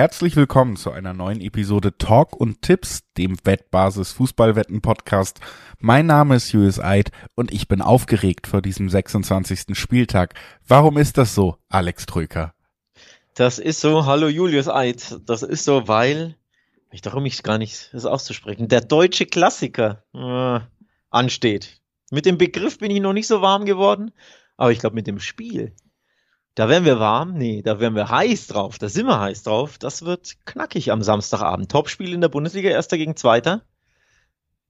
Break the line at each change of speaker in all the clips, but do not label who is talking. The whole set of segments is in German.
Herzlich willkommen zu einer neuen Episode Talk und Tipps, dem Wettbasis Fußballwetten Podcast. Mein Name ist Julius Eid und ich bin aufgeregt vor diesem 26. Spieltag. Warum ist das so, Alex Trüker?
Das ist so, hallo Julius Eid. Das ist so, weil, ich traue mich gar nicht, das auszusprechen, der deutsche Klassiker äh, ansteht. Mit dem Begriff bin ich noch nicht so warm geworden, aber ich glaube mit dem Spiel da werden wir warm, nee, da werden wir heiß drauf, da sind wir heiß drauf. Das wird knackig am Samstagabend. Topspiel in der Bundesliga, erster gegen zweiter.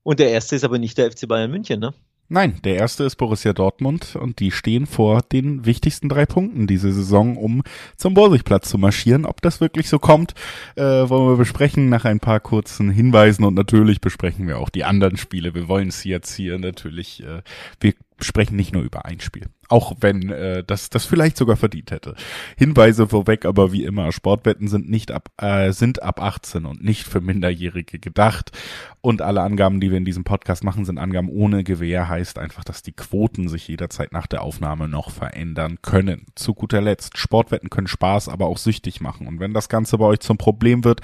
Und der erste ist aber nicht der FC Bayern München, ne?
Nein, der erste ist Borussia Dortmund und die stehen vor den wichtigsten drei Punkten diese Saison, um zum Borsigplatz zu marschieren. Ob das wirklich so kommt, äh, wollen wir besprechen nach ein paar kurzen Hinweisen und natürlich besprechen wir auch die anderen Spiele. Wir wollen es jetzt hier natürlich, äh, wir sprechen nicht nur über ein Spiel. Auch wenn äh, das das vielleicht sogar verdient hätte. Hinweise vorweg, aber wie immer, Sportwetten sind nicht ab äh, sind ab 18 und nicht für Minderjährige gedacht. Und alle Angaben, die wir in diesem Podcast machen, sind Angaben ohne Gewähr, heißt einfach, dass die Quoten sich jederzeit nach der Aufnahme noch verändern können. Zu guter Letzt, Sportwetten können Spaß, aber auch süchtig machen. Und wenn das Ganze bei euch zum Problem wird,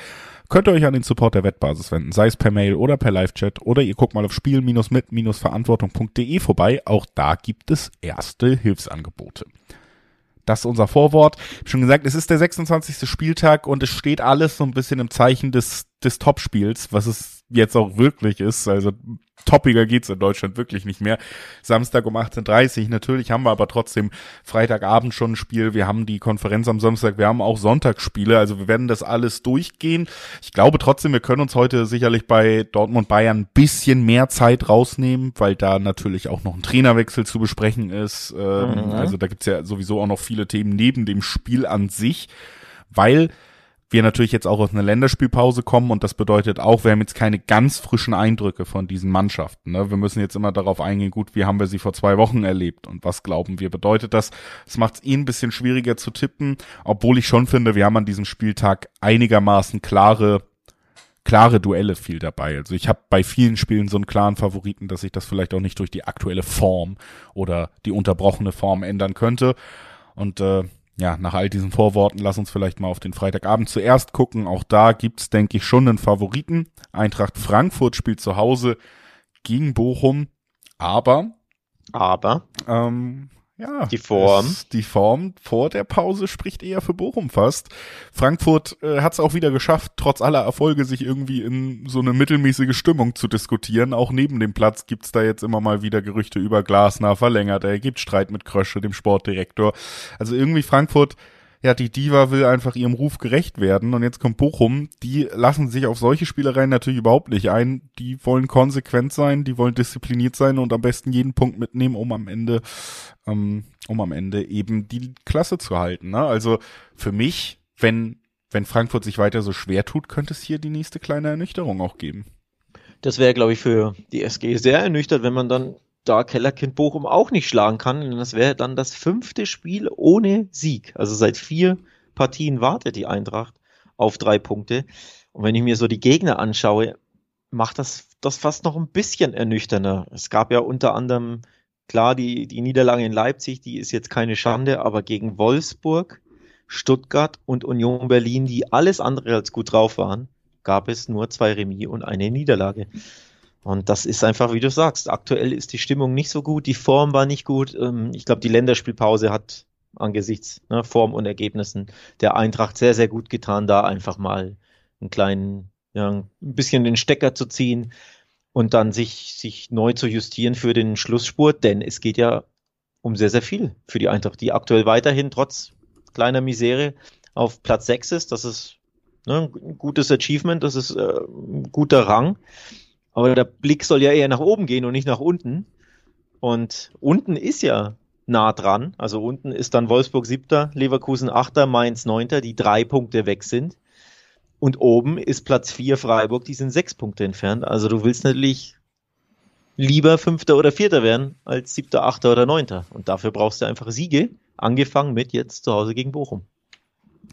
könnt ihr euch an den Support der Wettbasis wenden, sei es per Mail oder per Live-Chat oder ihr guckt mal auf spiel-mit-verantwortung.de vorbei. Auch da gibt es erste Hilfsangebote. Das ist unser Vorwort. Ich habe schon gesagt, es ist der 26. Spieltag und es steht alles so ein bisschen im Zeichen des, des Topspiels, was es jetzt auch wirklich ist. Also toppiger geht's in Deutschland wirklich nicht mehr. Samstag um 18.30 Uhr. Natürlich haben wir aber trotzdem Freitagabend schon ein Spiel. Wir haben die Konferenz am Samstag. Wir haben auch Sonntagsspiele. Also wir werden das alles durchgehen. Ich glaube trotzdem, wir können uns heute sicherlich bei Dortmund Bayern ein bisschen mehr Zeit rausnehmen, weil da natürlich auch noch ein Trainerwechsel zu besprechen ist. Ähm, mhm. Also da gibt's ja sowieso auch noch viele Themen neben dem Spiel an sich, weil wir natürlich jetzt auch aus einer Länderspielpause kommen und das bedeutet auch, wir haben jetzt keine ganz frischen Eindrücke von diesen Mannschaften. Ne? Wir müssen jetzt immer darauf eingehen, gut, wie haben wir sie vor zwei Wochen erlebt und was glauben wir bedeutet das? Es macht es eh ein bisschen schwieriger zu tippen, obwohl ich schon finde, wir haben an diesem Spieltag einigermaßen klare klare Duelle viel dabei. Also ich habe bei vielen Spielen so einen klaren Favoriten, dass sich das vielleicht auch nicht durch die aktuelle Form oder die unterbrochene Form ändern könnte. Und äh, ja, nach all diesen Vorworten, lass uns vielleicht mal auf den Freitagabend zuerst gucken. Auch da gibt's, denke ich, schon einen Favoriten. Eintracht Frankfurt spielt zu Hause gegen Bochum, aber
aber
ähm, ja,
die Form.
Die Form vor der Pause spricht eher für Bochum fast. Frankfurt äh, hat es auch wieder geschafft, trotz aller Erfolge sich irgendwie in so eine mittelmäßige Stimmung zu diskutieren. Auch neben dem Platz gibt's da jetzt immer mal wieder Gerüchte über Glasner verlängert. Er gibt Streit mit Krösche, dem Sportdirektor. Also irgendwie Frankfurt ja, die Diva will einfach ihrem Ruf gerecht werden und jetzt kommt Bochum, die lassen sich auf solche Spielereien natürlich überhaupt nicht ein. Die wollen konsequent sein, die wollen diszipliniert sein und am besten jeden Punkt mitnehmen, um am Ende, ähm, um am Ende eben die Klasse zu halten. Ne? Also für mich, wenn, wenn Frankfurt sich weiter so schwer tut, könnte es hier die nächste kleine Ernüchterung auch geben.
Das wäre, glaube ich, für die SG sehr ernüchtert, wenn man dann da Kellerkind Bochum auch nicht schlagen kann. Und das wäre dann das fünfte Spiel ohne Sieg. Also seit vier Partien wartet die Eintracht auf drei Punkte. Und wenn ich mir so die Gegner anschaue, macht das das fast noch ein bisschen ernüchternder. Es gab ja unter anderem, klar, die, die Niederlage in Leipzig, die ist jetzt keine Schande, aber gegen Wolfsburg, Stuttgart und Union Berlin, die alles andere als gut drauf waren, gab es nur zwei Remis und eine Niederlage. Und das ist einfach, wie du sagst, aktuell ist die Stimmung nicht so gut, die Form war nicht gut. Ähm, ich glaube, die Länderspielpause hat angesichts ne, Form und Ergebnissen der Eintracht sehr, sehr gut getan, da einfach mal einen kleinen, ja, ein bisschen den Stecker zu ziehen und dann sich, sich neu zu justieren für den Schlussspurt, denn es geht ja um sehr, sehr viel für die Eintracht, die aktuell weiterhin trotz kleiner Misere auf Platz 6 ist. Das ist ne, ein gutes Achievement, das ist äh, ein guter Rang. Aber der Blick soll ja eher nach oben gehen und nicht nach unten. Und unten ist ja nah dran. Also unten ist dann Wolfsburg siebter, Leverkusen achter, Mainz neunter, die drei Punkte weg sind. Und oben ist Platz vier Freiburg, die sind sechs Punkte entfernt. Also du willst natürlich lieber Fünfter oder Vierter werden als Siebter, Achter oder Neunter. Und dafür brauchst du einfach Siege, angefangen mit jetzt zu Hause gegen Bochum.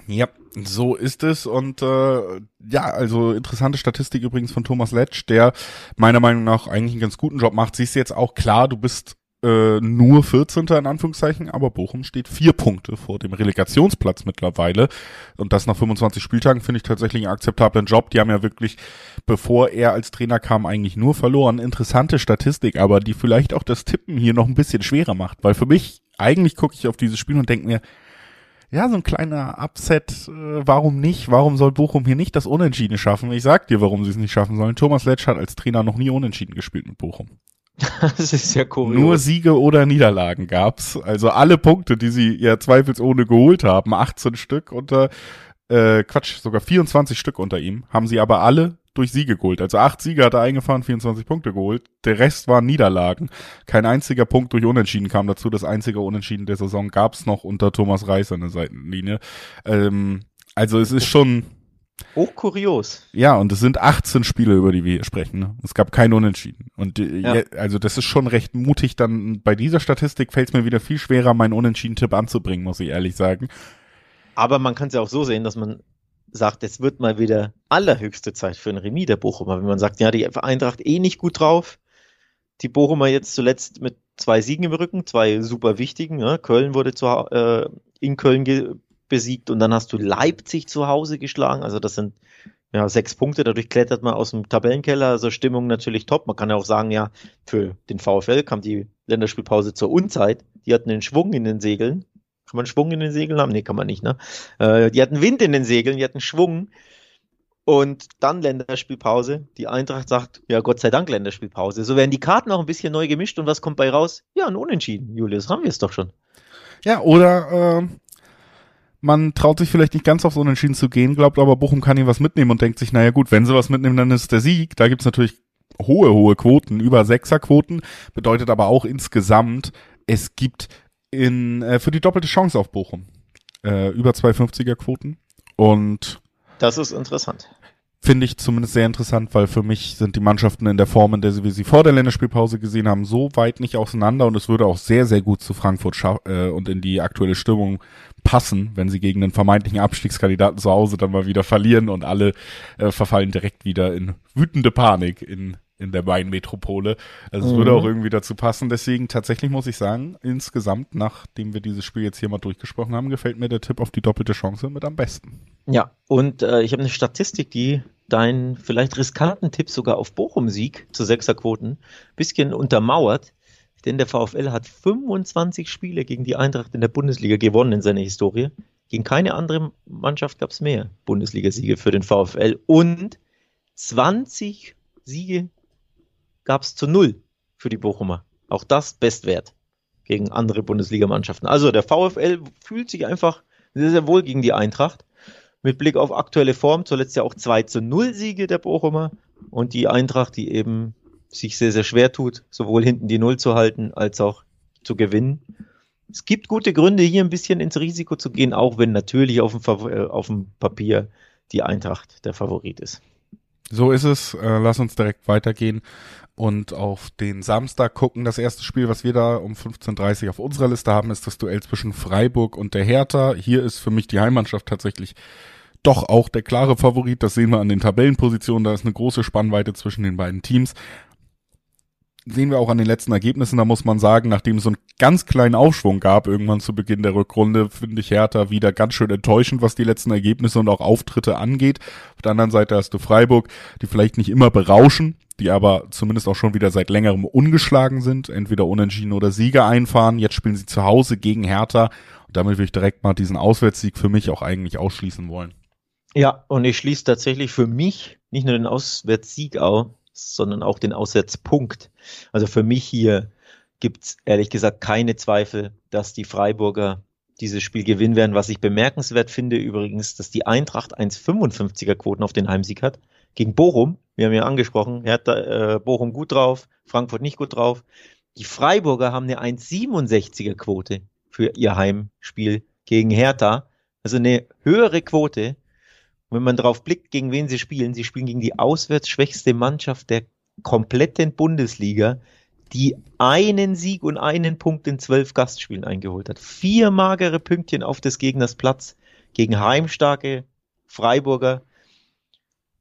Ja, so ist es und äh, ja, also interessante Statistik übrigens von Thomas Letsch, der meiner Meinung nach eigentlich einen ganz guten Job macht. Siehst du jetzt auch klar, du bist äh, nur 14. in Anführungszeichen, aber Bochum steht vier Punkte vor dem Relegationsplatz mittlerweile. Und das nach 25 Spieltagen finde ich tatsächlich einen akzeptablen Job. Die haben ja wirklich, bevor er als Trainer kam, eigentlich nur verloren. Interessante Statistik, aber die vielleicht auch das Tippen hier noch ein bisschen schwerer macht. Weil für mich, eigentlich gucke ich auf dieses Spiel und denke mir, ja, so ein kleiner Upset, äh, warum nicht? Warum soll Bochum hier nicht das Unentschieden schaffen? Ich sag dir, warum sie es nicht schaffen sollen. Thomas Letsch hat als Trainer noch nie Unentschieden gespielt mit Bochum.
Das ist ja kurios.
Nur Siege oder Niederlagen gab's. Also alle Punkte, die sie ja zweifelsohne geholt haben, 18 Stück unter, äh, Quatsch, sogar 24 Stück unter ihm, haben sie aber alle durch Siege geholt. Also acht Siege hat er eingefahren, 24 Punkte geholt. Der Rest waren Niederlagen. Kein einziger Punkt durch Unentschieden kam dazu. Das einzige Unentschieden der Saison gab's noch unter Thomas Reis an der Seitenlinie. Ähm, also es ist schon,
Hochkurios.
ja, und es sind 18 Spiele, über die wir hier sprechen. Ne? Es gab kein Unentschieden. Und äh,
Ja.
also das ist schon recht mutig. Dann bei dieser Statistik fällt es mir wieder viel schwerer, meinen Unentschieden-Tipp anzubringen, muss ich ehrlich sagen.
Aber man kann es ja auch so sehen, dass man sagt, es wird mal wieder allerhöchste Zeit für ein Remis der Bochumer. Wenn man sagt, ja, die Eintracht eh nicht gut drauf. Die Bochumer jetzt zuletzt mit zwei Siegen im Rücken, zwei super wichtigen. Ja. Köln wurde zu, äh, in Köln besiegt und dann hast du Leipzig zu Hause geschlagen. Also das sind ja sechs Punkte. Dadurch klettert man aus dem Tabellenkeller. Also Stimmung natürlich top. Man kann ja auch sagen, ja, für den VfL kam die Länderspielpause zur Unzeit. Die hatten den Schwung in den Segeln. Kann man Schwung in den Segeln haben? Nee, kann man nicht, ne? Äh, die hatten Wind in den Segeln, die hatten Schwung. Und dann Länderspielpause. Die Eintracht sagt, ja, Gott sei Dank Länderspielpause. So werden die Karten auch ein bisschen neu gemischt und was kommt bei raus? Ja, ein Unentschieden, Julius. Haben wir es doch schon.
Ja, oder äh, man traut sich vielleicht nicht ganz aufs Unentschieden zu gehen, glaubt aber, Bochum kann ihm was mitnehmen und denkt sich, naja gut, wenn sie was mitnehmen, dann ist es der Sieg. Da gibt's natürlich hohe, hohe Quoten, über Sechserquoten, bedeutet aber auch insgesamt, es gibt in äh, für die doppelte Chance auf Bochum. Äh, über 250er Quoten und
Das ist interessant.
finde ich zumindest sehr interessant, weil für mich sind die Mannschaften in der Form, in der wir sie vor der Länderspielpause gesehen haben, so weit nicht auseinander. Und es würde auch sehr, sehr gut zu Frankfurt äh, und in die aktuelle Stimmung passen, wenn sie gegen den vermeintlichen Abstiegskandidaten zu Hause dann mal wieder verlieren und alle äh, verfallen direkt wieder in wütende Panik in in der Main-Metropole. Also es
Mhm.
würde auch irgendwie dazu passen. Deswegen tatsächlich muss ich sagen, insgesamt, nachdem wir dieses Spiel jetzt hier mal durchgesprochen haben, gefällt mir der Tipp auf die doppelte Chance mit am besten.
Ja, und äh, ich habe eine Statistik, die deinen vielleicht riskanten Tipp sogar auf Bochum-Sieg zu Sechserquoten bisschen untermauert. Denn der VfL hat 25 Spiele gegen die Eintracht in der Bundesliga gewonnen in seiner Historie. Gegen keine andere Mannschaft gab es mehr Bundesligasiege für den VfL. Und 20 Siege gab es zu null für die Bochumer. Auch das Bestwert gegen andere Bundesligamannschaften. Also der VfL fühlt sich einfach sehr, sehr wohl gegen die Eintracht mit Blick auf aktuelle Form, zuletzt ja auch 2 zu 0 Siege der Bochumer und die Eintracht, die eben sich sehr, sehr schwer tut, sowohl hinten die Null zu halten, als auch zu gewinnen. Es gibt gute Gründe, hier ein bisschen ins Risiko zu gehen, auch wenn natürlich auf dem, Fav- äh, auf dem Papier die Eintracht der Favorit ist.
So ist es. Äh, lass uns direkt weitergehen und auf den Samstag gucken. Das erste Spiel, was wir da um 15.30 Uhr auf unserer Liste haben, ist das Duell zwischen Freiburg und der Hertha. Hier ist für mich die Heimmannschaft tatsächlich doch auch der klare Favorit. Das sehen wir an den Tabellenpositionen. Da ist eine große Spannweite zwischen den beiden Teams. Sehen wir auch an den letzten Ergebnissen. Da muss man sagen, nachdem es so einen ganz kleinen Aufschwung gab, irgendwann zu Beginn der Rückrunde, finde ich Hertha wieder ganz schön enttäuschend, was die letzten Ergebnisse und auch Auftritte angeht. Auf der anderen Seite hast du Freiburg, die vielleicht nicht immer berauschen, die aber zumindest auch schon wieder seit längerem ungeschlagen sind, entweder unentschieden oder Siege einfahren. Jetzt spielen sie zu Hause gegen Hertha und damit will ich direkt mal diesen Auswärtssieg für mich auch eigentlich ausschließen wollen.
Ja, und ich schließe tatsächlich für mich nicht nur den Auswärtssieg aus, sondern auch den Auswärtspunkt. Also für mich hier gibt's ehrlich gesagt keine Zweifel, dass die Freiburger dieses Spiel gewinnen werden. Was ich bemerkenswert finde übrigens, dass die Eintracht 1,55er Quoten auf den Heimsieg hat. Gegen Bochum, wir haben ja angesprochen, Hertha, äh, Bochum gut drauf, Frankfurt nicht gut drauf. Die Freiburger haben eine 1,67er Quote für ihr Heimspiel gegen Hertha. Also eine höhere Quote. Und wenn man drauf blickt, gegen wen sie spielen, sie spielen gegen die auswärts schwächste Mannschaft der kompletten Bundesliga, die einen Sieg und einen Punkt in zwölf Gastspielen eingeholt hat. Vier magere Pünktchen auf des Gegners Platz gegen heimstarke Freiburger.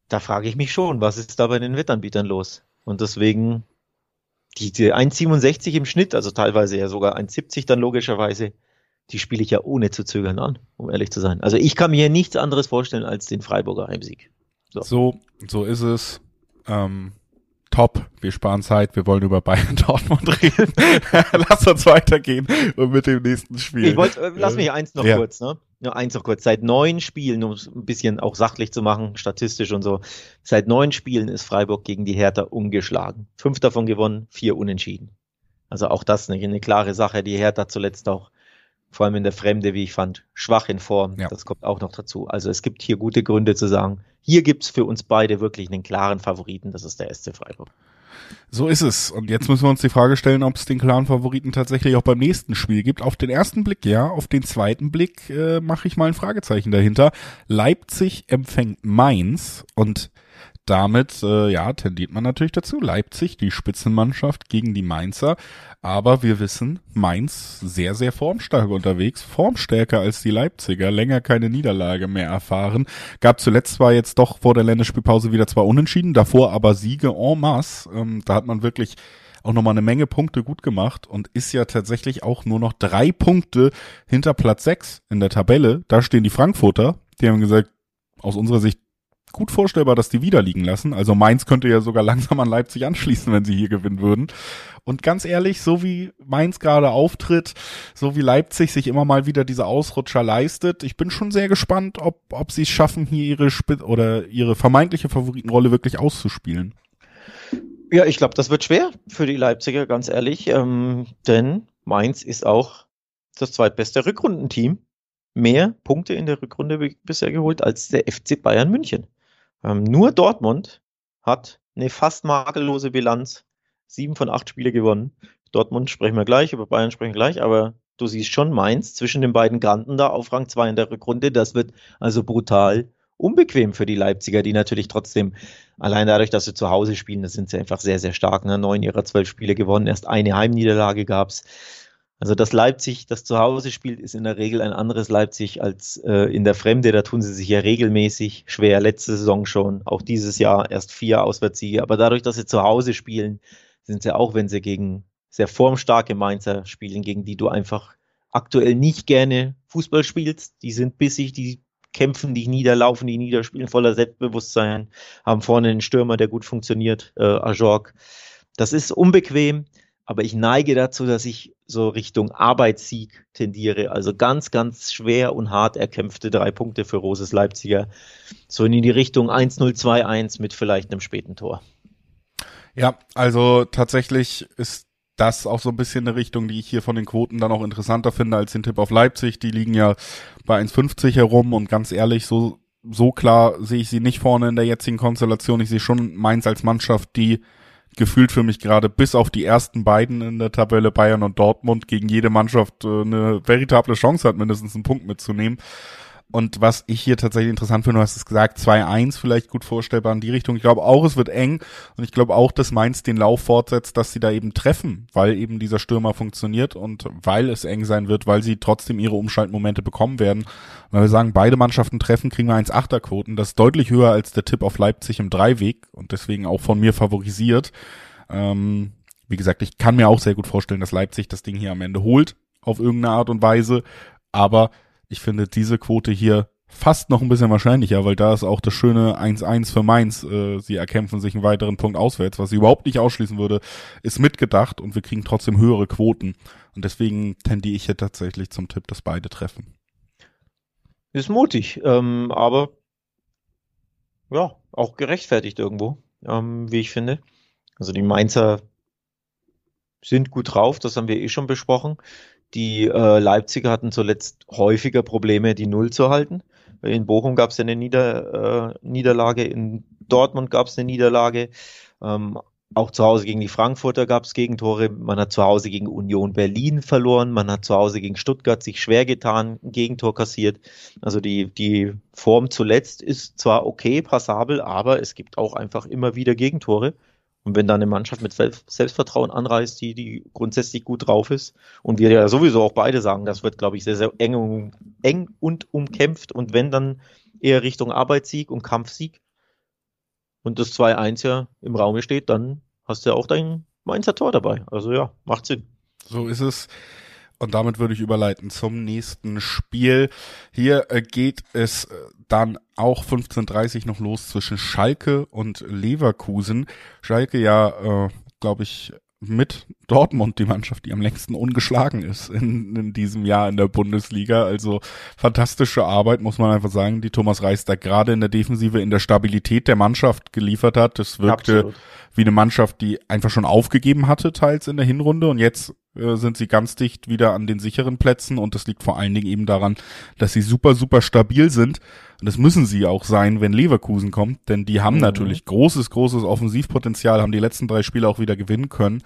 Da frage ich mich schon, was ist da bei den Wettanbietern los? Und deswegen die, die 1,67 im Schnitt, also teilweise ja sogar 1,70 dann logischerweise, die spiele ich ja ohne zu zögern an, um ehrlich zu sein. Also ich kann mir nichts anderes vorstellen als den Freiburger Heimsieg.
So, so, so ist es. Ähm, top. Wir sparen Zeit. Wir wollen über Bayern Dortmund reden. lass uns weitergehen und mit dem nächsten Spiel.
Ich wollte, äh, lass mich eins noch ja. kurz, ne? Nur eins noch kurz. Seit neun Spielen, um es ein bisschen auch sachlich zu machen, statistisch und so, seit neun Spielen ist Freiburg gegen die Hertha ungeschlagen. Fünf davon gewonnen, vier unentschieden. Also auch das eine, eine klare Sache. Die Hertha zuletzt auch, vor allem in der Fremde, wie ich fand, schwach in Form. Ja. Das kommt auch noch dazu. Also es gibt hier gute Gründe zu sagen, hier gibt's für uns beide wirklich einen klaren Favoriten, das ist der SC Freiburg.
So ist es. Und jetzt müssen wir uns die Frage stellen, ob es den klaren Favoriten tatsächlich auch beim nächsten Spiel gibt. Auf den ersten Blick ja, auf den zweiten Blick äh, mache ich mal ein Fragezeichen dahinter. Leipzig empfängt Mainz und damit äh, ja tendiert man natürlich dazu. Leipzig, die Spitzenmannschaft gegen die Mainzer. Aber wir wissen, Mainz sehr, sehr formstark unterwegs, formstärker als die Leipziger, länger keine Niederlage mehr erfahren. Gab zuletzt zwar jetzt doch vor der Länderspielpause wieder zwei Unentschieden, davor aber Siege en masse. Ähm, da hat man wirklich auch nochmal eine Menge Punkte gut gemacht und ist ja tatsächlich auch nur noch drei Punkte hinter Platz sechs in der Tabelle. Da stehen die Frankfurter, die haben gesagt, aus unserer Sicht gut vorstellbar, dass die wieder liegen lassen. Also Mainz könnte ja sogar langsam an Leipzig anschließen, wenn sie hier gewinnen würden. Und ganz ehrlich, so wie Mainz gerade auftritt, so wie Leipzig sich immer mal wieder diese Ausrutscher leistet, ich bin schon sehr gespannt, ob, ob sie es schaffen, hier ihre Sp oder ihre vermeintliche Favoritenrolle wirklich auszuspielen.
Ja, ich glaube, das wird schwer für die Leipziger, ganz ehrlich. Ähm, denn Mainz ist auch das zweitbeste Rückrundenteam. Mehr Punkte in der Rückrunde bisher geholt als der FC Bayern München. Ähm, nur Dortmund hat eine fast makellose Bilanz. Sieben von acht Spiele gewonnen. Dortmund sprechen wir gleich, über Bayern sprechen wir gleich, aber du siehst schon Mainz zwischen den beiden Granten da auf Rang 2 in der Rückrunde. Das wird also brutal unbequem für die Leipziger, die natürlich trotzdem, allein dadurch, dass sie zu Hause spielen, das sind sie einfach sehr, sehr stark. Ne? Neun ihrer zwölf Spiele gewonnen, erst eine Heimniederlage gab's. Also das Leipzig, das zu Hause spielt, ist in der Regel ein anderes Leipzig als äh, in der Fremde. Da tun sie sich ja regelmäßig schwer. Letzte Saison schon, auch dieses Jahr erst vier Auswärtssiege. Aber dadurch, dass sie zu Hause spielen, sind sie auch, wenn sie gegen sehr formstarke Mainzer spielen, gegen die du einfach aktuell nicht gerne Fußball spielst. Die sind bissig, die kämpfen die niederlaufen, die niederspielen, voller Selbstbewusstsein, haben vorne einen Stürmer, der gut funktioniert, äh, Ajorg. Das ist unbequem aber ich neige dazu, dass ich so Richtung Arbeitssieg tendiere. Also ganz, ganz schwer und hart erkämpfte drei Punkte für Roses Leipziger. So in die Richtung 1-0-2-1 mit vielleicht einem späten Tor.
Ja, also tatsächlich ist das auch so ein bisschen eine Richtung, die ich hier von den Quoten dann auch interessanter finde als den Tipp auf Leipzig. Die liegen ja bei 1,50 herum und ganz ehrlich, so, so klar sehe ich sie nicht vorne in der jetzigen Konstellation. Ich sehe schon Mainz als Mannschaft, die gefühlt für mich gerade bis auf die ersten beiden in der Tabelle Bayern und Dortmund gegen jede Mannschaft äh, eine veritable Chance hat, mindestens einen Punkt mitzunehmen. Und was ich hier tatsächlich interessant finde, du hast es gesagt, 2-1 vielleicht gut vorstellbar in die Richtung. Ich glaube auch, es wird eng. Und ich glaube auch, dass Mainz den Lauf fortsetzt, dass sie da eben treffen, weil eben dieser Stürmer funktioniert und weil es eng sein wird, weil sie trotzdem ihre Umschaltmomente bekommen werden. Und wenn wir sagen, beide Mannschaften treffen, kriegen wir 1-8er Quoten. Das ist deutlich höher als der Tipp auf Leipzig im Dreiweg und deswegen auch von mir favorisiert. Ähm, wie gesagt, ich kann mir auch sehr gut vorstellen, dass Leipzig das Ding hier am Ende holt, auf irgendeine Art und Weise. Aber ich finde diese Quote hier fast noch ein bisschen wahrscheinlicher, weil da ist auch das schöne 1-1 für Mainz. Äh, sie erkämpfen sich einen weiteren Punkt auswärts, was ich überhaupt nicht ausschließen würde, ist mitgedacht und wir kriegen trotzdem höhere Quoten. Und deswegen tendiere ich hier tatsächlich zum Tipp, dass beide treffen.
Ist mutig, ähm, aber ja, auch gerechtfertigt irgendwo, ähm, wie ich finde. Also die Mainzer sind gut drauf, das haben wir eh schon besprochen. Die äh, Leipziger hatten zuletzt häufiger Probleme, die Null zu halten. In Bochum gab es eine Nieder, äh, Niederlage, in Dortmund gab es eine Niederlage. Ähm, auch zu Hause gegen die Frankfurter gab es Gegentore. Man hat zu Hause gegen Union Berlin verloren. Man hat zu Hause gegen Stuttgart sich schwer getan, ein Gegentor kassiert. Also die, die Form zuletzt ist zwar okay, passabel, aber es gibt auch einfach immer wieder Gegentore. Und wenn da eine Mannschaft mit Selbstvertrauen anreist, die, die grundsätzlich gut drauf ist, und wir ja sowieso auch beide sagen, das wird, glaube ich, sehr, sehr eng, eng und umkämpft. Und wenn dann eher Richtung Arbeitssieg und Kampfsieg und das 2-1 ja im Raume steht, dann hast du ja auch dein Mainzer Tor dabei. Also ja, macht Sinn.
So ist es. Und damit würde ich überleiten zum nächsten Spiel. Hier äh, geht es äh, dann auch 15.30 noch los zwischen Schalke und Leverkusen. Schalke ja, äh, glaube ich, mit Dortmund die Mannschaft, die am längsten ungeschlagen ist in, in diesem Jahr in der Bundesliga. Also fantastische Arbeit, muss man einfach sagen, die Thomas Reis da gerade in der Defensive in der Stabilität der Mannschaft geliefert hat. Das wirkte Absolut. wie eine Mannschaft, die einfach schon aufgegeben hatte, teils in der Hinrunde und jetzt äh, sind sie ganz dicht wieder an den sicheren Plätzen und das liegt vor allen Dingen eben daran, dass sie super, super stabil sind. Und das müssen sie auch sein, wenn Leverkusen kommt, denn die haben mhm. natürlich großes, großes Offensivpotenzial, haben die letzten drei Spiele auch wieder gewinnen können.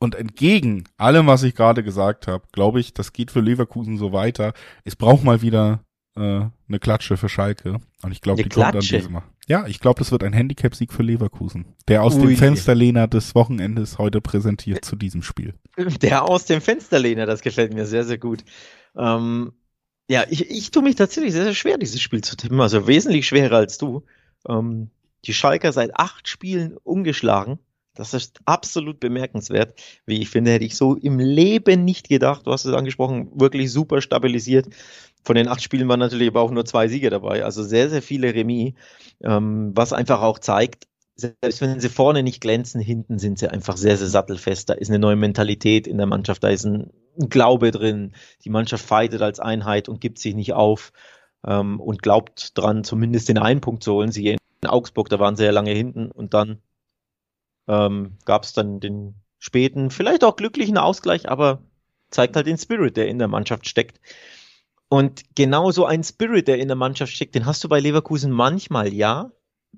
Und entgegen allem, was ich gerade gesagt habe, glaube ich, das geht für Leverkusen so weiter. Es braucht mal wieder äh, eine Klatsche für Schalke. Und ich glaube, die Klatsche. kommt dann diesmal. Ja, ich glaube, das wird ein Handicap-Sieg für Leverkusen. Der aus Ui. dem Fensterlehner des Wochenendes heute präsentiert zu diesem Spiel.
Der aus dem Fensterlehner, das gefällt mir sehr, sehr gut. Ähm, ja, ich, ich tue mich tatsächlich sehr, sehr schwer, dieses Spiel zu tippen. Also wesentlich schwerer als du. Ähm, die Schalker seit acht Spielen ungeschlagen. Das ist absolut bemerkenswert. Wie ich finde, hätte ich so im Leben nicht gedacht. Du hast es angesprochen, wirklich super stabilisiert. Von den acht Spielen waren natürlich aber auch nur zwei Siege dabei. Also sehr, sehr viele Remis. Ähm, was einfach auch zeigt, selbst wenn sie vorne nicht glänzen, hinten sind sie einfach sehr, sehr sattelfest. Da ist eine neue Mentalität in der Mannschaft, da ist ein, Glaube drin. Die Mannschaft fightet als Einheit und gibt sich nicht auf ähm, und glaubt dran, zumindest den einen Punkt zu holen. Sie in Augsburg, da waren sie ja lange hinten und dann ähm, gab es dann den späten, vielleicht auch glücklichen Ausgleich, aber zeigt halt den Spirit, der in der Mannschaft steckt. Und genau so ein Spirit, der in der Mannschaft steckt, den hast du bei Leverkusen manchmal ja,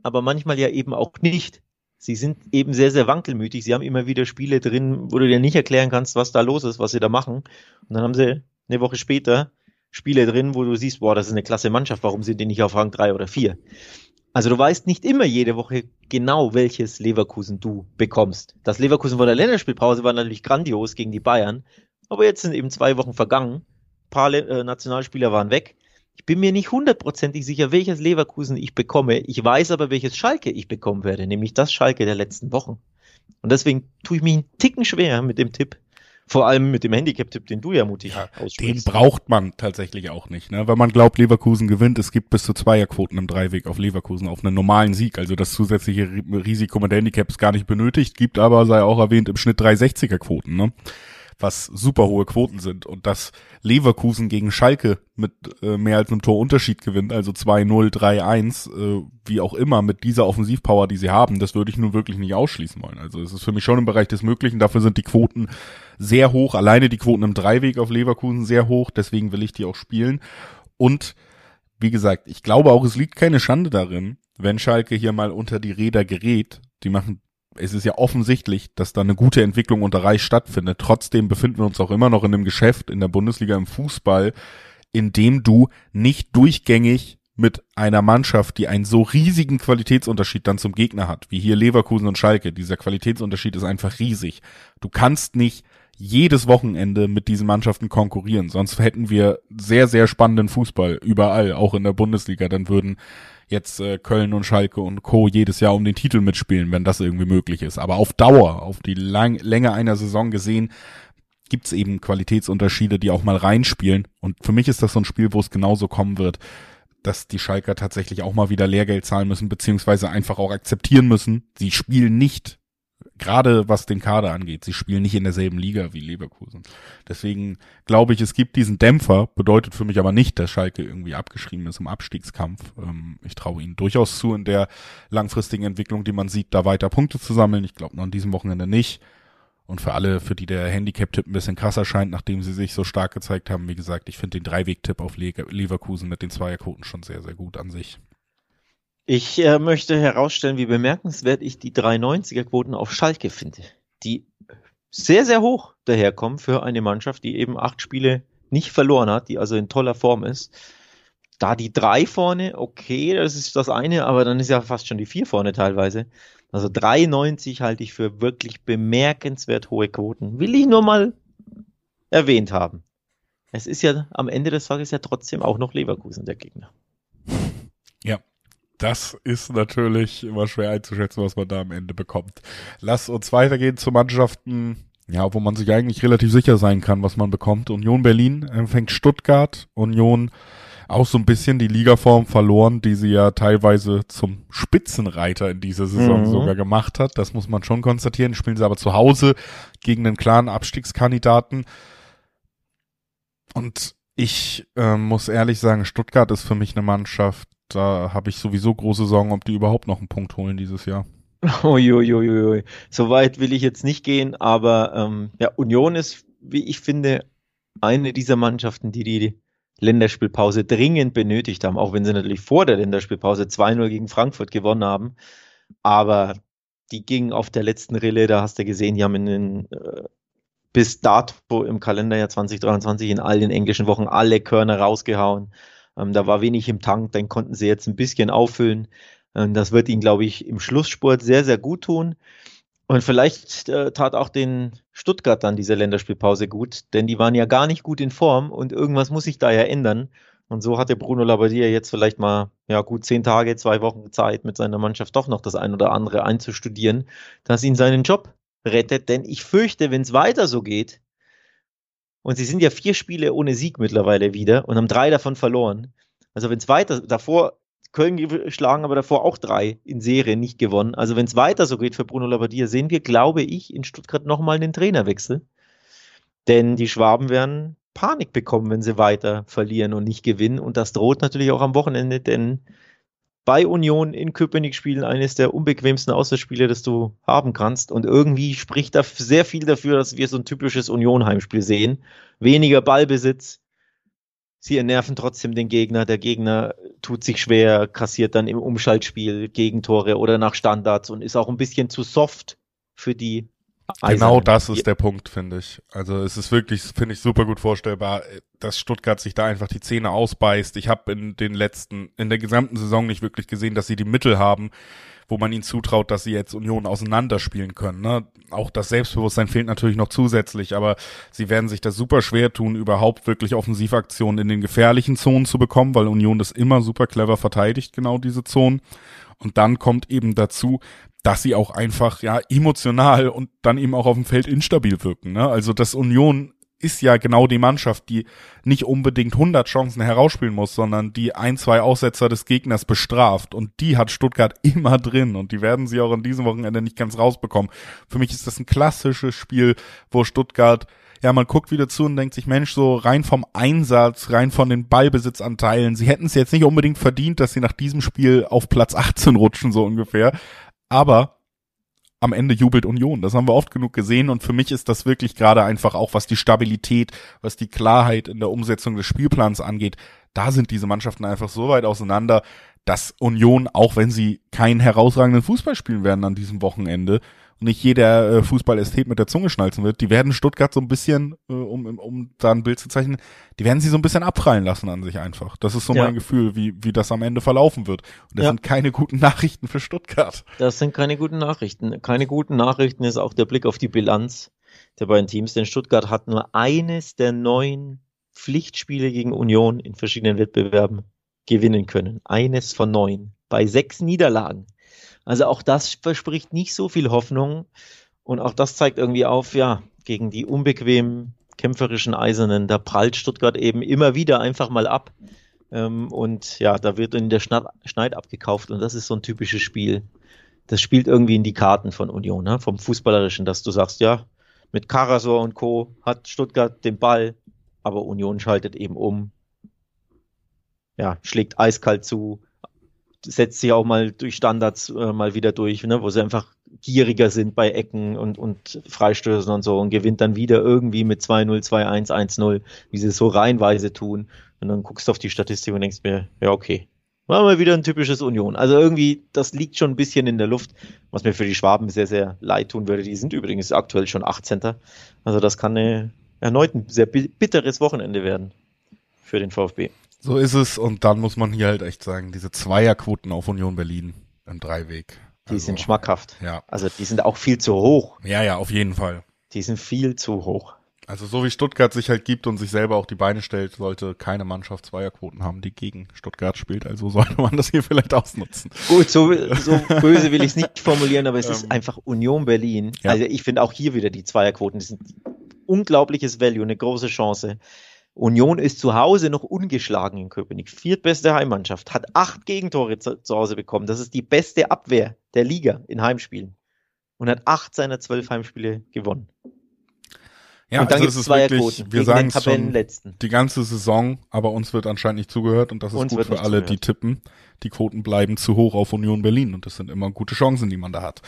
aber manchmal ja eben auch nicht. Sie sind eben sehr, sehr wankelmütig. Sie haben immer wieder Spiele drin, wo du dir nicht erklären kannst, was da los ist, was sie da machen. Und dann haben sie eine Woche später Spiele drin, wo du siehst, boah, das ist eine klasse Mannschaft, warum sind die nicht auf Rang 3 oder 4? Also du weißt nicht immer jede Woche genau, welches Leverkusen du bekommst. Das Leverkusen vor der Länderspielpause war natürlich grandios gegen die Bayern, aber jetzt sind eben zwei Wochen vergangen. Ein paar äh, Nationalspieler waren weg. Ich bin mir nicht hundertprozentig sicher, welches Leverkusen ich bekomme. Ich weiß aber, welches Schalke ich bekommen werde, nämlich das Schalke der letzten Wochen. Und deswegen tue ich mich einen Ticken schwer mit dem Tipp, vor allem mit dem Handicap-Tipp, den du ja mutig ja,
Den braucht man tatsächlich auch nicht, ne? Weil man glaubt, Leverkusen gewinnt. Es gibt bis zu Zweierquoten im Dreiweg auf Leverkusen auf einen normalen Sieg. Also das zusätzliche Risiko mit Handicaps gar nicht benötigt, gibt aber, sei auch erwähnt, im Schnitt 360er-Quoten, ne? Was super hohe Quoten sind. Und dass Leverkusen gegen Schalke mit äh, mehr als einem Torunterschied gewinnt, also 2-0, 3-1, äh, wie auch immer, mit dieser Offensivpower, die sie haben, das würde ich nun wirklich nicht ausschließen wollen. Also es ist für mich schon im Bereich des Möglichen, dafür sind die Quoten sehr hoch, alleine die Quoten im Dreiweg auf Leverkusen sehr hoch, deswegen will ich die auch spielen. Und wie gesagt, ich glaube auch, es liegt keine Schande darin, wenn Schalke hier mal unter die Räder gerät. Die machen es ist ja offensichtlich, dass da eine gute Entwicklung unter Reich stattfindet. Trotzdem befinden wir uns auch immer noch in einem Geschäft in der Bundesliga im Fußball, in dem du nicht durchgängig mit einer Mannschaft, die einen so riesigen Qualitätsunterschied dann zum Gegner hat, wie hier Leverkusen und Schalke. Dieser Qualitätsunterschied ist einfach riesig. Du kannst nicht jedes Wochenende mit diesen Mannschaften konkurrieren, sonst hätten wir sehr, sehr spannenden Fußball überall, auch in der Bundesliga. Dann würden jetzt äh, Köln und Schalke und Co. jedes Jahr um den Titel mitspielen, wenn das irgendwie möglich ist. Aber auf Dauer, auf die Lang Länge einer Saison gesehen, gibt's eben Qualitätsunterschiede, die auch mal reinspielen. Und für mich ist das so ein Spiel, wo es genauso kommen wird, dass die Schalker tatsächlich auch mal wieder Lehrgeld zahlen müssen, beziehungsweise einfach auch akzeptieren müssen. Sie spielen nicht gerade was den Kader angeht. Sie spielen nicht in derselben Liga wie Leverkusen. Deswegen glaube ich, es gibt diesen Dämpfer, bedeutet für mich aber nicht, dass Schalke irgendwie abgeschrieben ist im Abstiegskampf. Ähm, ich traue ihnen durchaus zu, in der langfristigen Entwicklung, die man sieht, da weiter Punkte zu sammeln. Ich glaube noch an diesem Wochenende nicht. Und für alle, für die der Handicap-Tipp ein bisschen krasser scheint, nachdem sie sich so stark gezeigt haben, wie gesagt, ich finde den Dreiweg-Tipp auf Leverkusen mit den Zweierquoten schon sehr, sehr gut an sich.
Ich äh, möchte herausstellen, wie bemerkenswert ich die 390er-Quoten auf Schalke finde, die sehr, sehr hoch daherkommen für eine Mannschaft, die eben acht Spiele nicht verloren hat, die also in toller Form ist. Da die drei vorne, okay, das ist das eine, aber dann ist ja fast schon die vier vorne teilweise. Also 3,90 halte ich für wirklich bemerkenswert hohe Quoten. Will ich nur mal erwähnt haben. Es ist ja am Ende des Tages ja trotzdem auch noch Leverkusen der Gegner.
Ja, das ist natürlich immer schwer einzuschätzen, was man da am Ende bekommt. Lass uns weitergehen zu Mannschaften, ja, wo man sich eigentlich relativ sicher sein kann, was man bekommt. Union Berlin empfängt Stuttgart, Union auch so ein bisschen die Ligaform verloren, die sie ja teilweise zum Spitzenreiter in dieser Saison mhm. sogar gemacht hat. Das muss man schon konstatieren. Spielen sie aber zu Hause gegen einen klaren Abstiegskandidaten. Und ich äh, muss ehrlich sagen, Stuttgart ist für mich eine Mannschaft, da habe ich sowieso große Sorgen, ob die überhaupt noch einen Punkt holen dieses Jahr.
Uiuiuiui. So weit will ich jetzt nicht gehen, aber ähm, ja, Union ist, wie ich finde, eine dieser Mannschaften, die die Länderspielpause dringend benötigt haben, auch wenn sie natürlich vor der Länderspielpause 2-0 gegen Frankfurt gewonnen haben. Aber die gingen auf der letzten Rille, da hast du gesehen, die haben in den, äh, bis dato im Kalenderjahr 2023 in all den englischen Wochen alle Körner rausgehauen. Ähm, da war wenig im Tank, dann konnten sie jetzt ein bisschen auffüllen. Ähm, das wird ihnen, glaube ich, im Schlusssport sehr, sehr gut tun. Und vielleicht äh, tat auch den Stuttgart dann diese Länderspielpause gut, denn die waren ja gar nicht gut in Form und irgendwas muss sich da ja ändern. Und so hatte Bruno Labbadia jetzt vielleicht mal ja gut zehn Tage, zwei Wochen Zeit, mit seiner Mannschaft doch noch das ein oder andere einzustudieren, das ihn seinen Job rettet. Denn ich fürchte, wenn es weiter so geht, und sie sind ja vier Spiele ohne Sieg mittlerweile wieder und haben drei davon verloren. Also wenn es weiter davor Köln geschlagen, aber davor auch drei in Serie nicht gewonnen. Also wenn es weiter so geht für Bruno Labbadia, sehen wir, glaube ich, in Stuttgart nochmal einen Trainerwechsel. Denn die Schwaben werden Panik bekommen, wenn sie weiter verlieren und nicht gewinnen. Und das droht natürlich auch am Wochenende, denn bei Union in Köpenick spielen eines der unbequemsten Auswärtsspiele, das du haben kannst. Und irgendwie spricht da sehr viel dafür, dass wir so ein typisches Union-Heimspiel sehen. Weniger Ballbesitz, sie entnerven trotzdem den Gegner. Der Gegner tut sich schwer, kassiert dann im Umschaltspiel Gegentore oder nach Standards und ist auch ein bisschen zu soft für die.
Genau das ist der Punkt, finde ich. Also es ist wirklich, finde ich, super gut vorstellbar, dass Stuttgart sich da einfach die Zähne ausbeißt. Ich habe in den letzten, in der gesamten Saison nicht wirklich gesehen, dass sie die Mittel haben, wo man ihnen zutraut, dass sie jetzt Union auseinanderspielen können. Ne? Auch das Selbstbewusstsein fehlt natürlich noch zusätzlich, aber sie werden sich das super schwer tun, überhaupt wirklich Offensivaktionen in den gefährlichen Zonen zu bekommen, weil Union das immer super clever verteidigt, genau diese Zonen. Und dann kommt eben dazu, dass sie auch einfach ja emotional und dann eben auch auf dem Feld instabil wirken. Ne? Also dass Union ist ja genau die Mannschaft, die nicht unbedingt 100 Chancen herausspielen muss, sondern die ein, zwei Aussetzer des Gegners bestraft. Und die hat Stuttgart immer drin und die werden sie auch in diesem Wochenende nicht ganz rausbekommen. Für mich ist das ein klassisches Spiel, wo Stuttgart ja, man guckt wieder zu und denkt sich, Mensch, so rein vom Einsatz, rein von den Ballbesitzanteilen, sie hätten es jetzt nicht unbedingt verdient, dass sie nach diesem Spiel auf Platz 18 rutschen, so ungefähr. Aber am Ende jubelt Union. Das haben wir oft genug gesehen und für mich ist das wirklich gerade einfach auch, was die Stabilität, was die Klarheit in der Umsetzung des Spielplans angeht. Da sind diese Mannschaften einfach so weit auseinander, dass Union, auch wenn sie keinen herausragenden Fußball spielen werden an diesem Wochenende, nicht jeder äh, Fußballästhet mit der Zunge schnalzen wird. Die werden Stuttgart so ein bisschen, äh, um, um da ein Bild zu zeichnen, die werden sie so ein bisschen abprallen lassen an sich einfach. Das ist so ja. mein Gefühl, wie, wie das am Ende verlaufen wird. Und das ja. sind keine guten Nachrichten für Stuttgart.
Das sind keine guten Nachrichten. Keine guten Nachrichten ist auch der Blick auf die Bilanz der beiden Teams, denn Stuttgart hat nur eines der neun Pflichtspiele gegen Union in verschiedenen Wettbewerben gewinnen können. Eines von neun. Bei sechs Niederlagen. Also auch das verspricht nicht so viel Hoffnung. Und auch das zeigt irgendwie auf, ja, gegen die unbequemen, kämpferischen Eisernen, da prallt Stuttgart eben immer wieder einfach mal ab. Ähm, und ja, da wird in der Schneid abgekauft. Und das ist so ein typisches Spiel. Das spielt irgendwie in die Karten von Union, ne? vom Fußballerischen, dass du sagst, ja, mit Karasor und Co. hat Stuttgart den Ball, aber Union schaltet eben um. Ja, schlägt eiskalt zu, setzt sich auch mal durch Standards äh, mal wieder durch, ne, wo sie einfach gieriger sind bei Ecken und, und Freistößen und so und gewinnt dann wieder irgendwie mit 2-0, 2-1, 1-0, wie sie es so reihenweise tun. Und dann guckst du auf die Statistik und denkst mir, ja, okay. War mal wieder ein typisches Union. Also irgendwie, das liegt schon ein bisschen in der Luft, was mir für die Schwaben sehr, sehr leid tun würde. Die sind übrigens aktuell schon 18. Also das kann eine, erneut ein sehr bitteres Wochenende werden für den VfB.
So ist es und dann muss man hier halt echt sagen, diese Zweierquoten auf Union Berlin im Dreiweg.
Die also, sind schmackhaft. Ja. Also die sind auch viel zu hoch.
Ja, ja, auf jeden Fall.
Die sind viel zu hoch.
Also so wie Stuttgart sich halt gibt und sich selber auch die Beine stellt, sollte keine Mannschaft Zweierquoten haben, die gegen Stuttgart spielt. Also sollte man das hier vielleicht ausnutzen.
Gut, so, so böse will ich es nicht formulieren, aber es ist ähm. einfach Union Berlin. Ja. Also ich finde auch hier wieder die Zweierquoten, das sind unglaubliches Value, eine große Chance. Union ist zu Hause noch ungeschlagen in Köpenick. Viertbeste Heimmannschaft, hat acht Gegentore zu, zu Hause bekommen. Das ist die beste Abwehr der Liga in Heimspielen. Und hat acht seiner zwölf Heimspiele gewonnen.
Ja, und dann also gibt es wirklich, wir sagen es schon die ganze Saison, aber uns wird anscheinend nicht zugehört und das ist uns gut für alle, zugehört. die tippen. Die Quoten bleiben zu hoch auf Union Berlin und das sind immer gute Chancen, die man da hat.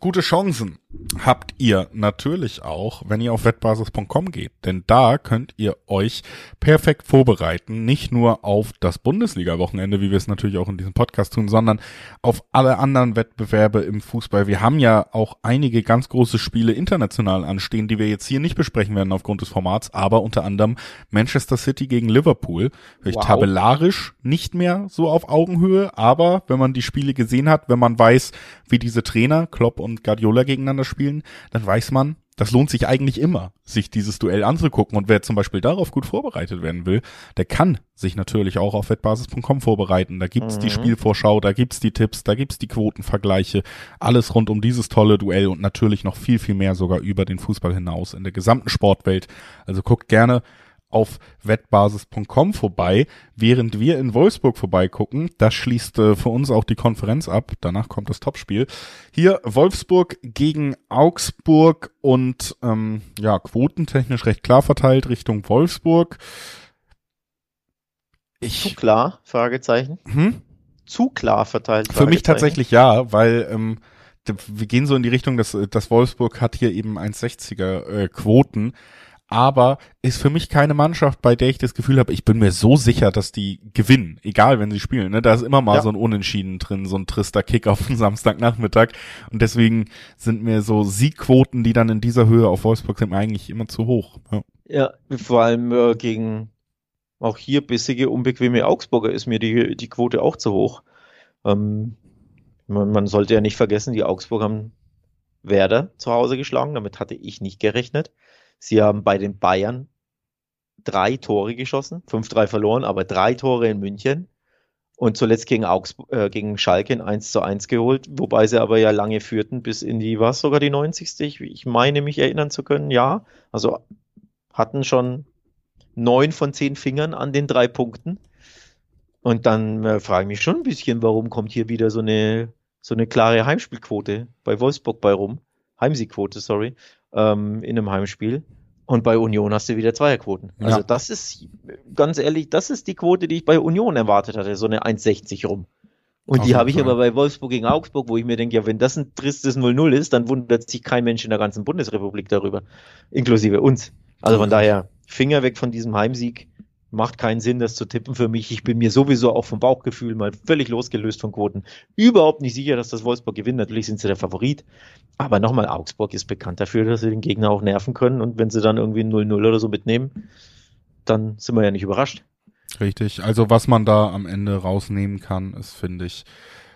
Gute Chancen habt ihr natürlich auch, wenn ihr auf wettbasis.com geht, denn da könnt ihr euch perfekt vorbereiten, nicht nur auf das Bundesliga-Wochenende, wie wir es natürlich auch in diesem Podcast tun, sondern auf alle anderen Wettbewerbe im Fußball. Wir haben ja auch einige ganz große Spiele international anstehen, die wir jetzt hier nicht besprechen werden aufgrund des Formats, aber unter anderem Manchester City gegen Liverpool. Vielleicht wow. tabellarisch nicht mehr so auf Augenhöhe, aber wenn man die Spiele gesehen hat, wenn man weiß, wie diese Trainer Klopp und Guardiola gegeneinander spielen, dann weiß man, das lohnt sich eigentlich immer, sich dieses Duell anzugucken. Und wer zum Beispiel darauf gut vorbereitet werden will, der kann sich natürlich auch auf wettbasis.com vorbereiten. Da gibt's mhm. die Spielvorschau, da gibt's die Tipps, da gibt's die Quotenvergleiche, alles rund um dieses tolle Duell und natürlich noch viel, viel mehr sogar über den Fußball hinaus in der gesamten Sportwelt. Also guckt gerne auf wettbasis.com vorbei, während wir in Wolfsburg vorbeigucken. Das schließt äh, für uns auch die Konferenz ab. Danach kommt das Topspiel. Hier Wolfsburg gegen Augsburg und ähm, ja, quotentechnisch recht klar verteilt Richtung Wolfsburg.
Ich, Zu klar? Fragezeichen. Hm? Zu klar verteilt.
Für mich tatsächlich ja, weil ähm, wir gehen so in die Richtung, dass, dass Wolfsburg hat hier eben 1,60er äh, Quoten aber ist für mich keine Mannschaft, bei der ich das Gefühl habe, ich bin mir so sicher, dass die gewinnen, egal wenn sie spielen. Ne? Da ist immer mal ja. so ein Unentschieden drin, so ein trister Kick auf den Samstagnachmittag. Und deswegen sind mir so Siegquoten, die dann in dieser Höhe auf Wolfsburg sind, eigentlich immer zu hoch.
Ja, ja vor allem äh, gegen auch hier bissige, unbequeme Augsburger ist mir die, die Quote auch zu hoch. Ähm, man, man sollte ja nicht vergessen, die Augsburg haben Werder zu Hause geschlagen, damit hatte ich nicht gerechnet. Sie haben bei den Bayern drei Tore geschossen, 5-3 verloren, aber drei Tore in München und zuletzt gegen, Augsburg, äh, gegen Schalke ein 1 zu 1 geholt, wobei sie aber ja lange führten bis in die, was sogar die 90. Ich, ich meine mich erinnern zu können, ja. Also hatten schon neun von zehn Fingern an den drei Punkten. Und dann äh, frage ich mich schon ein bisschen, warum kommt hier wieder so eine, so eine klare Heimspielquote bei Wolfsburg bei rum. Heimsiegquote, sorry ähm, in einem Heimspiel. Und bei Union hast du wieder Zweierquoten. Ja. Also das ist, ganz ehrlich, das ist die Quote, die ich bei Union erwartet hatte, so eine 1,60 rum. Und Auf die habe ich aber bei Wolfsburg gegen Augsburg, wo ich mir denke, ja, wenn das ein tristes 0-0 ist, dann wundert sich kein Mensch in der ganzen Bundesrepublik darüber. Inklusive uns. Also von daher, Finger weg von diesem Heimsieg macht keinen Sinn, das zu tippen für mich. Ich bin mir sowieso auch vom Bauchgefühl mal völlig losgelöst von Quoten. Überhaupt nicht sicher, dass das Wolfsburg gewinnt. Natürlich sind sie der Favorit. Aber nochmal, Augsburg ist bekannt dafür, dass sie den Gegner auch nerven können. Und wenn sie dann irgendwie 0-0 oder so mitnehmen, dann sind wir ja nicht überrascht.
Richtig. Also was man da am Ende rausnehmen kann, ist, finde ich,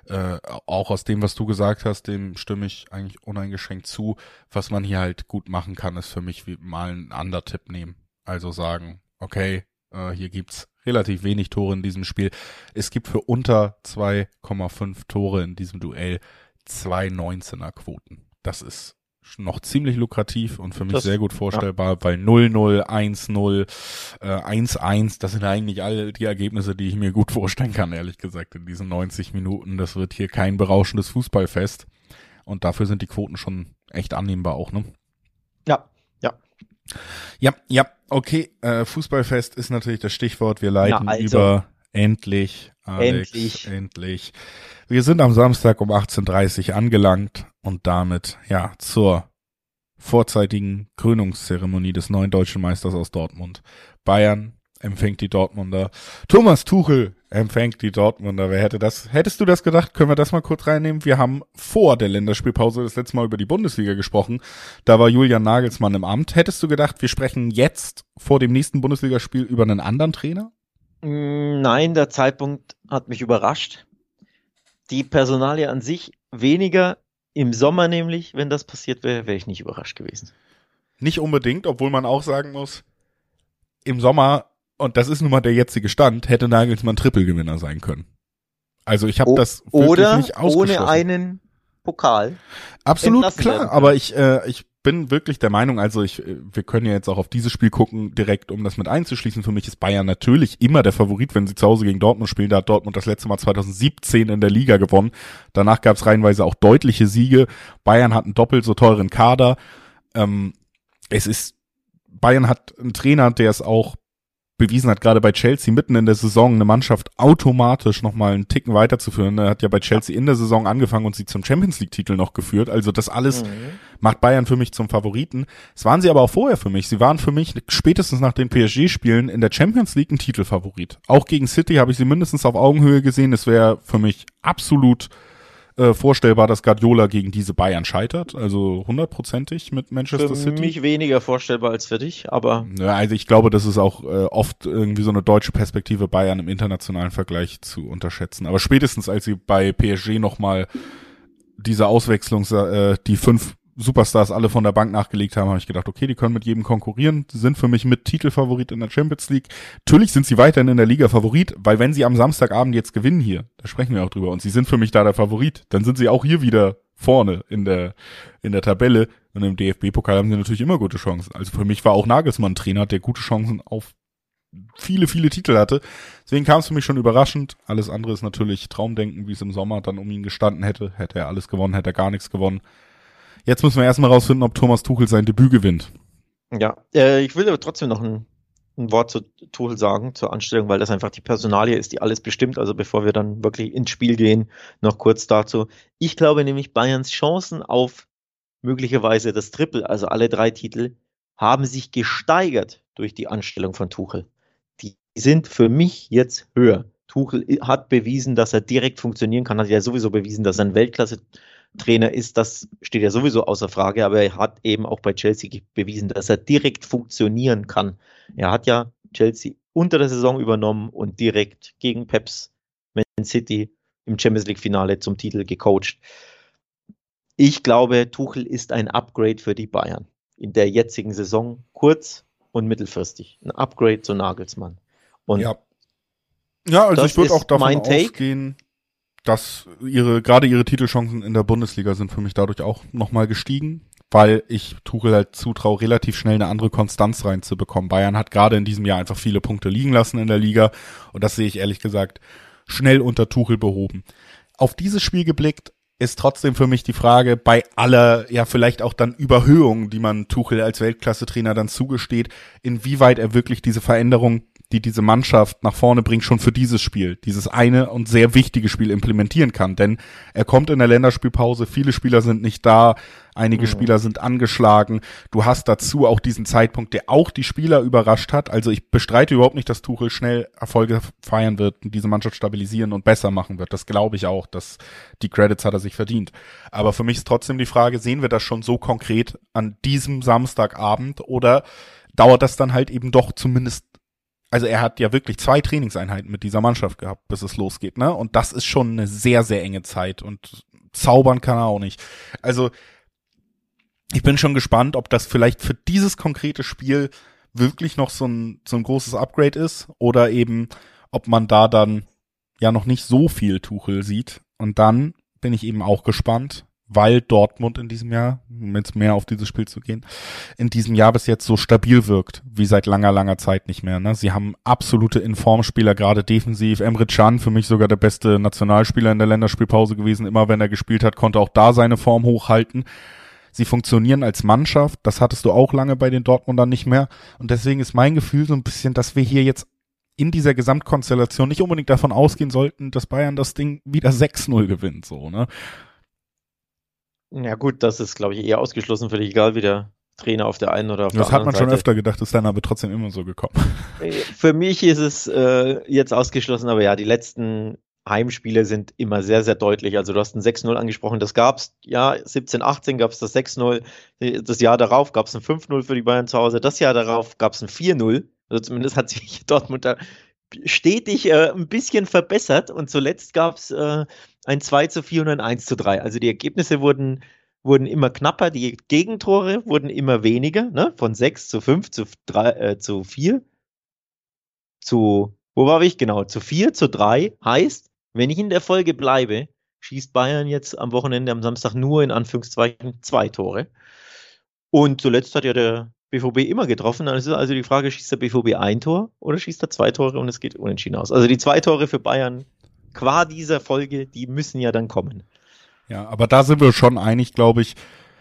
äh, auch aus dem, was du gesagt hast, dem stimme ich eigentlich uneingeschränkt zu. Was man hier halt gut machen kann, ist für mich wie mal einen Undertipp nehmen. Also sagen, okay, äh, hier gibt's relativ wenig Tore in diesem Spiel. Es gibt für unter 2,5 Tore in diesem Duell zwei 19er Quoten. Das ist noch ziemlich lukrativ und für mich das, sehr gut vorstellbar, ja. weil 0-0, 1-0, äh, 1-1, das sind eigentlich alle die Ergebnisse, die ich mir gut vorstellen kann, ehrlich gesagt, in diesen 90 Minuten. Das wird hier kein berauschendes Fußballfest. Und dafür sind die Quoten schon echt annehmbar auch, ne?
Ja, ja.
Ja, okay. Äh, Fußballfest ist natürlich das Stichwort. Wir leiten Na, also. über endlich, Alex, endlich. endlich. Wir sind am Samstag um 18.30 Uhr angelangt und damit ja zur vorzeitigen Krönungszeremonie des neuen deutschen Meisters aus Dortmund. Bayern empfängt die Dortmunder. Thomas Tuchel empfängt die Dortmunder. Wer hätte das? Hättest du das gedacht? Können wir das mal kurz reinnehmen? Wir haben vor der Länderspielpause das letzte Mal über die Bundesliga gesprochen. Da war Julian Nagelsmann im Amt. Hättest du gedacht, wir sprechen jetzt vor dem nächsten Bundesligaspiel über einen anderen Trainer?
Mm, nein, der Zeitpunkt hat mich überrascht. Die Personalie an sich weniger. Im Sommer nämlich, wenn das passiert wäre, wäre ich nicht überrascht gewesen.
Nicht unbedingt, obwohl man auch sagen muss, im Sommer, und das ist nun mal der jetzige Stand, hätte Nagelsmann Trippelgewinner sein können. Also ich habe das
wirklich oder nicht ausgeschlossen. ohne einen Pokal.
Absolut klar, aber ich äh, ich bin wirklich der Meinung, also ich äh, wir können ja jetzt auch auf dieses Spiel gucken, direkt um das mit einzuschließen. Für mich ist Bayern natürlich immer der Favorit, wenn sie zu Hause gegen Dortmund spielen. Da hat Dortmund das letzte Mal 2017 in der Liga gewonnen. Danach gab es reihenweise auch deutliche Siege. Bayern hat einen doppelt so teuren Kader. Ähm, es ist Bayern hat einen Trainer, der es auch bewiesen hat, gerade bei Chelsea mitten in der Saison eine Mannschaft automatisch nochmal einen Ticken weiterzuführen. Er hat ja bei Chelsea in der Saison angefangen und sie zum Champions League Titel noch geführt. Also das alles mhm. macht Bayern für mich zum Favoriten. Es waren sie aber auch vorher für mich. Sie waren für mich spätestens nach den PSG-Spielen in der Champions League ein Titelfavorit. Auch gegen City habe ich sie mindestens auf Augenhöhe gesehen. Es wäre für mich absolut äh, vorstellbar, dass Guardiola gegen diese Bayern scheitert, also hundertprozentig mit Manchester
für
City.
Für mich weniger vorstellbar als für dich, aber.
Ja, also ich glaube, das ist auch äh, oft irgendwie so eine deutsche Perspektive Bayern im internationalen Vergleich zu unterschätzen. Aber spätestens als sie bei PSG nochmal diese Auswechslung, äh, die fünf Superstars alle von der Bank nachgelegt haben, habe ich gedacht, okay, die können mit jedem konkurrieren, sind für mich mit Titelfavorit in der Champions League. Natürlich sind sie weiterhin in der Liga Favorit, weil wenn sie am Samstagabend jetzt gewinnen hier, da sprechen wir auch drüber, und sie sind für mich da der Favorit, dann sind sie auch hier wieder vorne in der, in der Tabelle. Und im DFB-Pokal haben sie natürlich immer gute Chancen. Also für mich war auch Nagelsmann Trainer, der gute Chancen auf viele, viele Titel hatte. Deswegen kam es für mich schon überraschend. Alles andere ist natürlich Traumdenken, wie es im Sommer dann um ihn gestanden hätte. Hätte er alles gewonnen, hätte er gar nichts gewonnen. Jetzt müssen wir erstmal rausfinden, ob Thomas Tuchel sein Debüt gewinnt.
Ja, äh, ich will aber trotzdem noch ein, ein Wort zu Tuchel sagen, zur Anstellung, weil das einfach die Personalie ist, die alles bestimmt. Also bevor wir dann wirklich ins Spiel gehen, noch kurz dazu. Ich glaube nämlich, Bayerns Chancen auf möglicherweise das Triple, also alle drei Titel, haben sich gesteigert durch die Anstellung von Tuchel. Die sind für mich jetzt höher. Tuchel hat bewiesen, dass er direkt funktionieren kann, hat ja sowieso bewiesen, dass er ein Weltklasse Trainer ist, das steht ja sowieso außer Frage, aber er hat eben auch bei Chelsea bewiesen, dass er direkt funktionieren kann. Er hat ja Chelsea unter der Saison übernommen und direkt gegen Peps Man City im Champions League Finale zum Titel gecoacht. Ich glaube, Tuchel ist ein Upgrade für die Bayern in der jetzigen Saison, kurz und mittelfristig. Ein Upgrade zu Nagelsmann.
Und ja. Ja, also ich würde auch davon ausgehen, dass ihre, gerade ihre Titelchancen in der Bundesliga sind für mich dadurch auch nochmal gestiegen, weil ich Tuchel halt zutraue, relativ schnell eine andere Konstanz reinzubekommen. Bayern hat gerade in diesem Jahr einfach viele Punkte liegen lassen in der Liga und das sehe ich ehrlich gesagt schnell unter Tuchel behoben. Auf dieses Spiel geblickt ist trotzdem für mich die Frage, bei aller, ja, vielleicht auch dann Überhöhung, die man Tuchel als Weltklasse-Trainer dann zugesteht, inwieweit er wirklich diese Veränderung die diese Mannschaft nach vorne bringt, schon für dieses Spiel, dieses eine und sehr wichtige Spiel implementieren kann. Denn er kommt in der Länderspielpause, viele Spieler sind nicht da, einige mhm. Spieler sind angeschlagen. Du hast dazu auch diesen Zeitpunkt, der auch die Spieler überrascht hat. Also ich bestreite überhaupt nicht, dass Tuchel schnell Erfolge feiern wird und diese Mannschaft stabilisieren und besser machen wird. Das glaube ich auch, dass die Credits hat er sich verdient. Aber für mich ist trotzdem die Frage, sehen wir das schon so konkret an diesem Samstagabend oder dauert das dann halt eben doch zumindest also er hat ja wirklich zwei Trainingseinheiten mit dieser Mannschaft gehabt, bis es losgeht, ne? Und das ist schon eine sehr, sehr enge Zeit und zaubern kann er auch nicht. Also ich bin schon gespannt, ob das vielleicht für dieses konkrete Spiel wirklich noch so ein, so ein großes Upgrade ist oder eben, ob man da dann ja noch nicht so viel Tuchel sieht. Und dann bin ich eben auch gespannt, weil Dortmund in diesem Jahr, um jetzt mehr auf dieses Spiel zu gehen, in diesem Jahr bis jetzt so stabil wirkt, wie seit langer, langer Zeit nicht mehr. Ne? Sie haben absolute Informspieler, gerade defensiv. Emre Can, für mich sogar der beste Nationalspieler in der Länderspielpause gewesen. Immer wenn er gespielt hat, konnte auch da seine Form hochhalten. Sie funktionieren als Mannschaft, das hattest du auch lange bei den Dortmundern nicht mehr. Und deswegen ist mein Gefühl so ein bisschen, dass wir hier jetzt in dieser Gesamtkonstellation nicht unbedingt davon ausgehen sollten, dass Bayern das Ding wieder 6-0 gewinnt, so, ne?
Ja, gut, das ist, glaube ich, eher ausgeschlossen für dich, egal wie der Trainer auf der einen oder auf das
der anderen Seite. Das hat man schon öfter gedacht, ist dann aber trotzdem immer so gekommen.
Äh, für mich ist es äh, jetzt ausgeschlossen, aber ja, die letzten Heimspiele sind immer sehr, sehr deutlich. Also du hast ein 6-0 angesprochen, das gab's, ja, 17, 18 gab es das 6-0, das Jahr darauf gab es ein 5-0 für die Bayern zu Hause, das Jahr darauf gab es ein 4-0. Also zumindest hat sich Dortmund da stetig äh, ein bisschen verbessert und zuletzt gab es äh, ein 2 zu 4 und ein 1 zu 3. Also die Ergebnisse wurden wurden immer knapper, die Gegentore wurden immer weniger, ne? von 6 zu 5 zu, 3, äh, zu 4 zu, wo war ich? Genau, zu 4 zu 3 heißt, wenn ich in der Folge bleibe, schießt Bayern jetzt am Wochenende am Samstag nur in Anführungszeichen zwei Tore. Und zuletzt hat ja der BVB immer getroffen. Dann ist also die Frage, schießt der BVB ein Tor oder schießt er zwei Tore und es geht unentschieden aus? Also die zwei Tore für Bayern qua dieser Folge, die müssen ja dann kommen.
Ja, aber da sind wir schon einig, glaube ich,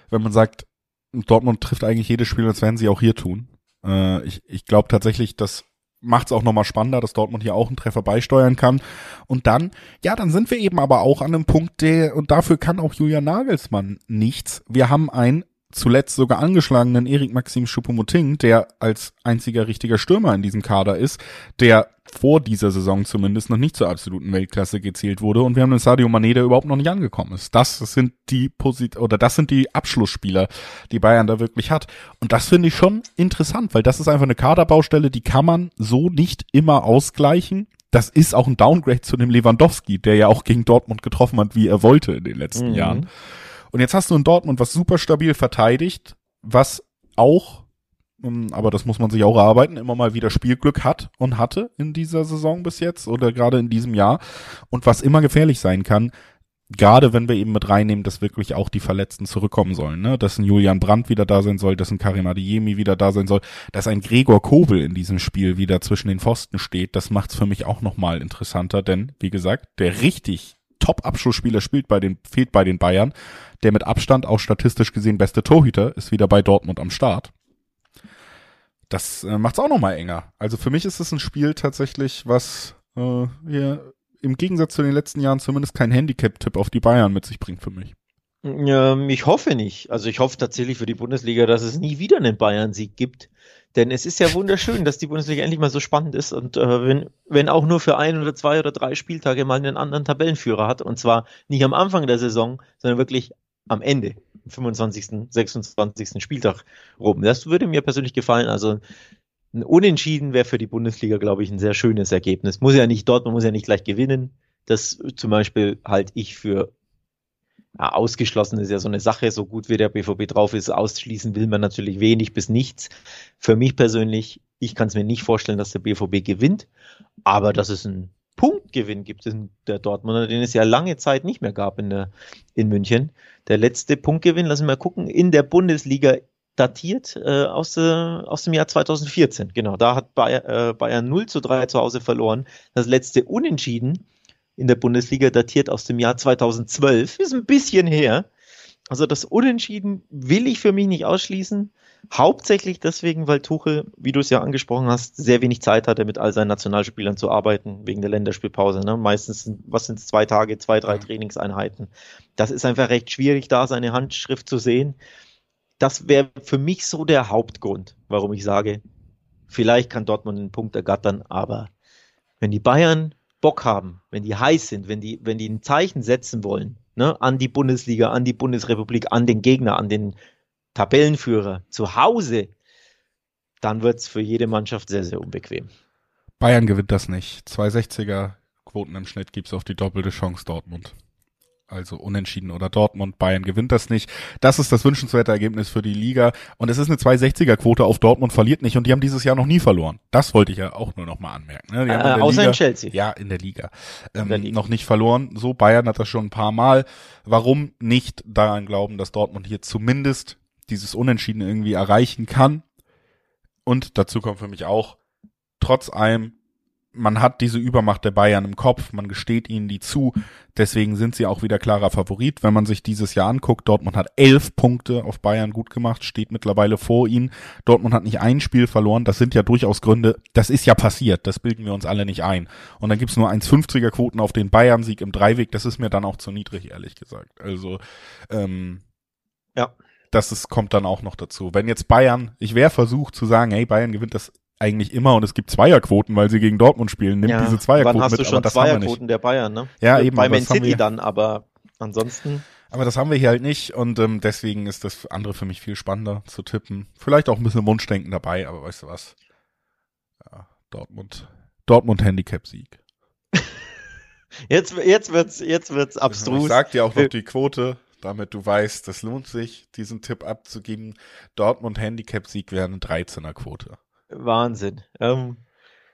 wenn man sagt, Dortmund trifft eigentlich jedes Spiel, das werden sie auch hier tun. Äh, ich ich glaube tatsächlich, dass macht es auch nochmal spannender, dass Dortmund hier auch einen Treffer beisteuern kann. Und dann, ja, dann sind wir eben aber auch an einem Punkt, der, und dafür kann auch Julian Nagelsmann nichts. Wir haben ein zuletzt sogar angeschlagenen Erik Maxim Choupo-Moting, der als einziger richtiger Stürmer in diesem Kader ist, der vor dieser Saison zumindest noch nicht zur absoluten Weltklasse gezählt wurde und wir haben einen Sadio Mané, der überhaupt noch nicht angekommen ist. Das sind die Posit oder das sind die Abschlussspieler, die Bayern da wirklich hat und das finde ich schon interessant, weil das ist einfach eine Kaderbaustelle, die kann man so nicht immer ausgleichen. Das ist auch ein Downgrade zu dem Lewandowski, der ja auch gegen Dortmund getroffen hat, wie er wollte in den letzten mhm. Jahren. Und jetzt hast du in Dortmund was super stabil verteidigt, was auch, ähm, aber das muss man sich auch erarbeiten, immer mal wieder Spielglück hat und hatte in dieser Saison bis jetzt oder gerade in diesem Jahr und was immer gefährlich sein kann, gerade wenn wir eben mit reinnehmen, dass wirklich auch die Verletzten zurückkommen sollen, ne? dass ein Julian Brandt wieder da sein soll, dass ein Karim Adiemi wieder da sein soll, dass ein Gregor Kobel in diesem Spiel wieder zwischen den Pfosten steht, das macht's für mich auch nochmal interessanter, denn wie gesagt, der richtig Top-Abschlussspieler spielt bei den, fehlt bei den Bayern. Der mit Abstand auch statistisch gesehen beste Torhüter ist wieder bei Dortmund am Start. Das äh, macht's auch nochmal enger. Also für mich ist es ein Spiel tatsächlich, was äh, hier im Gegensatz zu den letzten Jahren zumindest kein Handicap-Tipp auf die Bayern mit sich bringt für mich.
Ähm, ich hoffe nicht. Also ich hoffe tatsächlich für die Bundesliga, dass es nie wieder einen Bayern-Sieg gibt. Denn es ist ja wunderschön, dass die Bundesliga endlich mal so spannend ist und äh, wenn, wenn auch nur für ein oder zwei oder drei Spieltage mal einen anderen Tabellenführer hat und zwar nicht am Anfang der Saison, sondern wirklich am Ende, am 25., 26. Spieltag rum. Das würde mir persönlich gefallen. Also ein Unentschieden wäre für die Bundesliga, glaube ich, ein sehr schönes Ergebnis. Muss ja nicht dort, man muss ja nicht gleich gewinnen. Das zum Beispiel halte ich für ja, ausgeschlossen ist ja so eine Sache, so gut wie der BVB drauf ist, ausschließen will man natürlich wenig bis nichts. Für mich persönlich, ich kann es mir nicht vorstellen, dass der BVB gewinnt, aber dass es einen Punktgewinn gibt in der Dortmunder, den es ja lange Zeit nicht mehr gab in, der, in München. Der letzte Punktgewinn, lassen wir mal gucken, in der Bundesliga datiert äh, aus, äh, aus dem Jahr 2014. Genau, da hat Bayern, äh, Bayern 0 zu 3 zu Hause verloren. Das letzte Unentschieden in der Bundesliga datiert aus dem Jahr 2012. Ist ein bisschen her. Also das Unentschieden will ich für mich nicht ausschließen. Hauptsächlich deswegen, weil Tuchel, wie du es ja angesprochen hast, sehr wenig Zeit hatte, mit all seinen Nationalspielern zu arbeiten, wegen der Länderspielpause. Ne? Meistens, was sind es, zwei Tage, zwei, drei Trainingseinheiten. Das ist einfach recht schwierig, da seine Handschrift zu sehen. Das wäre für mich so der Hauptgrund, warum ich sage, vielleicht kann Dortmund einen Punkt ergattern, aber wenn die Bayern Bock haben, wenn die heiß sind, wenn die, wenn die ein Zeichen setzen wollen, ne, an die Bundesliga, an die Bundesrepublik, an den Gegner, an den Tabellenführer zu Hause, dann wird es für jede Mannschaft sehr, sehr unbequem.
Bayern gewinnt das nicht. 260er Quoten im Schnitt gibt's auf die doppelte Chance Dortmund also unentschieden oder Dortmund, Bayern gewinnt das nicht. Das ist das wünschenswerte Ergebnis für die Liga. Und es ist eine 260er-Quote auf Dortmund verliert nicht und die haben dieses Jahr noch nie verloren. Das wollte ich ja auch nur noch mal anmerken. Ne?
Äh, in außer
Liga,
in Chelsea.
Ja, in der Liga. Ähm, der Liga. Noch nicht verloren. So, Bayern hat das schon ein paar Mal. Warum nicht daran glauben, dass Dortmund hier zumindest dieses Unentschieden irgendwie erreichen kann? Und dazu kommt für mich auch, trotz allem man hat diese Übermacht der Bayern im Kopf, man gesteht ihnen die zu, deswegen sind sie auch wieder klarer Favorit. Wenn man sich dieses Jahr anguckt, Dortmund hat elf Punkte auf Bayern gut gemacht, steht mittlerweile vor ihnen. Dortmund hat nicht ein Spiel verloren, das sind ja durchaus Gründe, das ist ja passiert, das bilden wir uns alle nicht ein. Und dann gibt's nur 1,50er Quoten auf den Bayern-Sieg im Dreiweg, das ist mir dann auch zu niedrig, ehrlich gesagt. Also, ähm, ja. Das ist, kommt dann auch noch dazu. Wenn jetzt Bayern, ich wäre versucht zu sagen, hey, Bayern gewinnt das eigentlich immer und es gibt Zweierquoten, weil sie gegen Dortmund spielen. Nimm ja, diese Zweierquoten
wann hast du schon Zweierquoten der Bayern, ne?
Ja, eben.
Bei Man City dann, aber ansonsten.
Aber das haben wir hier halt nicht und ähm, deswegen ist das andere für mich viel spannender zu tippen. Vielleicht auch ein bisschen Wunschdenken dabei, aber weißt du was? Ja, Dortmund, Dortmund Handicap-Sieg.
Jetzt, jetzt wird's, jetzt wird's abstrus.
Ich sag dir auch noch die Quote. damit du weißt, das lohnt sich, diesen Tipp abzugeben. Dortmund Handicap-Sieg wäre eine 13er Quote.
Wahnsinn. Ähm,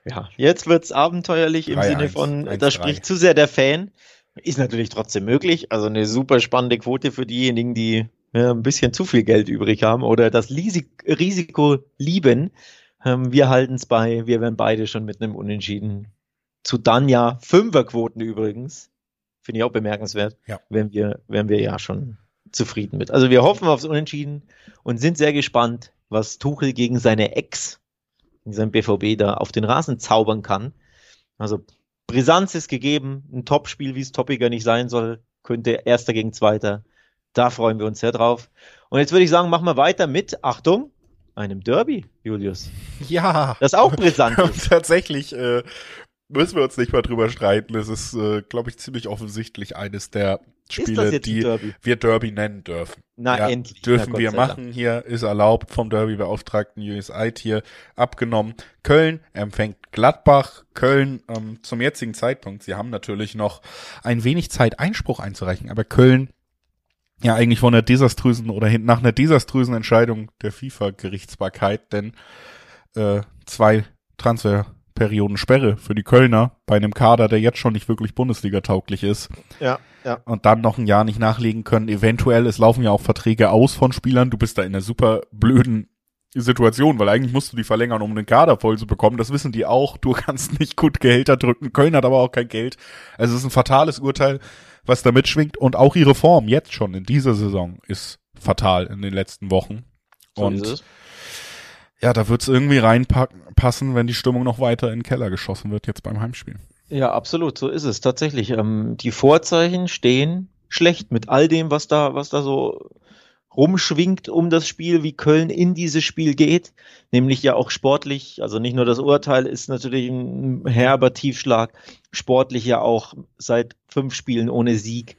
ja, jetzt wird's abenteuerlich im
3-1,
Sinne von,
1-3.
da spricht zu sehr der Fan. Ist natürlich trotzdem möglich. Also eine super spannende Quote für diejenigen, die ja, ein bisschen zu viel Geld übrig haben oder das Risiko lieben. Ähm, wir halten es bei, wir wären beide schon mit einem Unentschieden. Zu dann ja Fünferquoten übrigens. Finde ich auch bemerkenswert.
Ja.
Wären wir, wären wir ja schon zufrieden mit. Also wir hoffen aufs Unentschieden und sind sehr gespannt, was Tuchel gegen seine Ex, seinen BVB da auf den Rasen zaubern kann. Also Brisanz ist gegeben, ein Topspiel, wie es toppiger nicht sein soll, könnte Erster gegen Zweiter. Da freuen wir uns sehr drauf. Und jetzt würde ich sagen, machen wir weiter mit, Achtung, einem Derby, Julius.
Ja.
Das auch brisant ist.
Tatsächlich äh, müssen wir uns nicht mal drüber streiten. Es ist, äh, glaube ich, ziemlich offensichtlich eines der Spiele, die
Derby?
wir Derby nennen dürfen.
Na,
ja,
endlich.
Dürfen
Na,
wir
Dank.
machen. Hier ist erlaubt vom Derby-Beauftragten USI hier abgenommen. Köln empfängt Gladbach. Köln ähm, zum jetzigen Zeitpunkt. Sie haben natürlich noch ein wenig Zeit, Einspruch einzureichen, aber Köln ja eigentlich von der desaströsen oder hin- nach einer desaströsen Entscheidung der FIFA-Gerichtsbarkeit, denn äh, zwei Transferperioden Sperre für die Kölner bei einem Kader, der jetzt schon nicht wirklich Bundesliga-tauglich ist
Ja, ja.
und dann noch ein Jahr nicht nachlegen können. Eventuell, es laufen ja auch Verträge aus von Spielern. Du bist da in einer super blöden Situation, weil eigentlich musst du die verlängern, um den Kader voll zu bekommen. Das wissen die auch. Du kannst nicht gut Gehälter drücken. Köln hat aber auch kein Geld. Also es ist ein fatales Urteil, was da mitschwingt. Und auch ihre Form jetzt schon in dieser Saison ist fatal in den letzten Wochen.
So
und
ist es.
Ja, da wird's irgendwie reinpassen, wenn die Stimmung noch weiter in den Keller geschossen wird jetzt beim Heimspiel.
Ja, absolut, so ist es tatsächlich. Ähm, die Vorzeichen stehen schlecht mit all dem, was da, was da so rumschwingt um das Spiel, wie Köln in dieses Spiel geht, nämlich ja auch sportlich, also nicht nur das Urteil ist natürlich ein herber Tiefschlag, sportlich ja auch seit fünf Spielen ohne Sieg,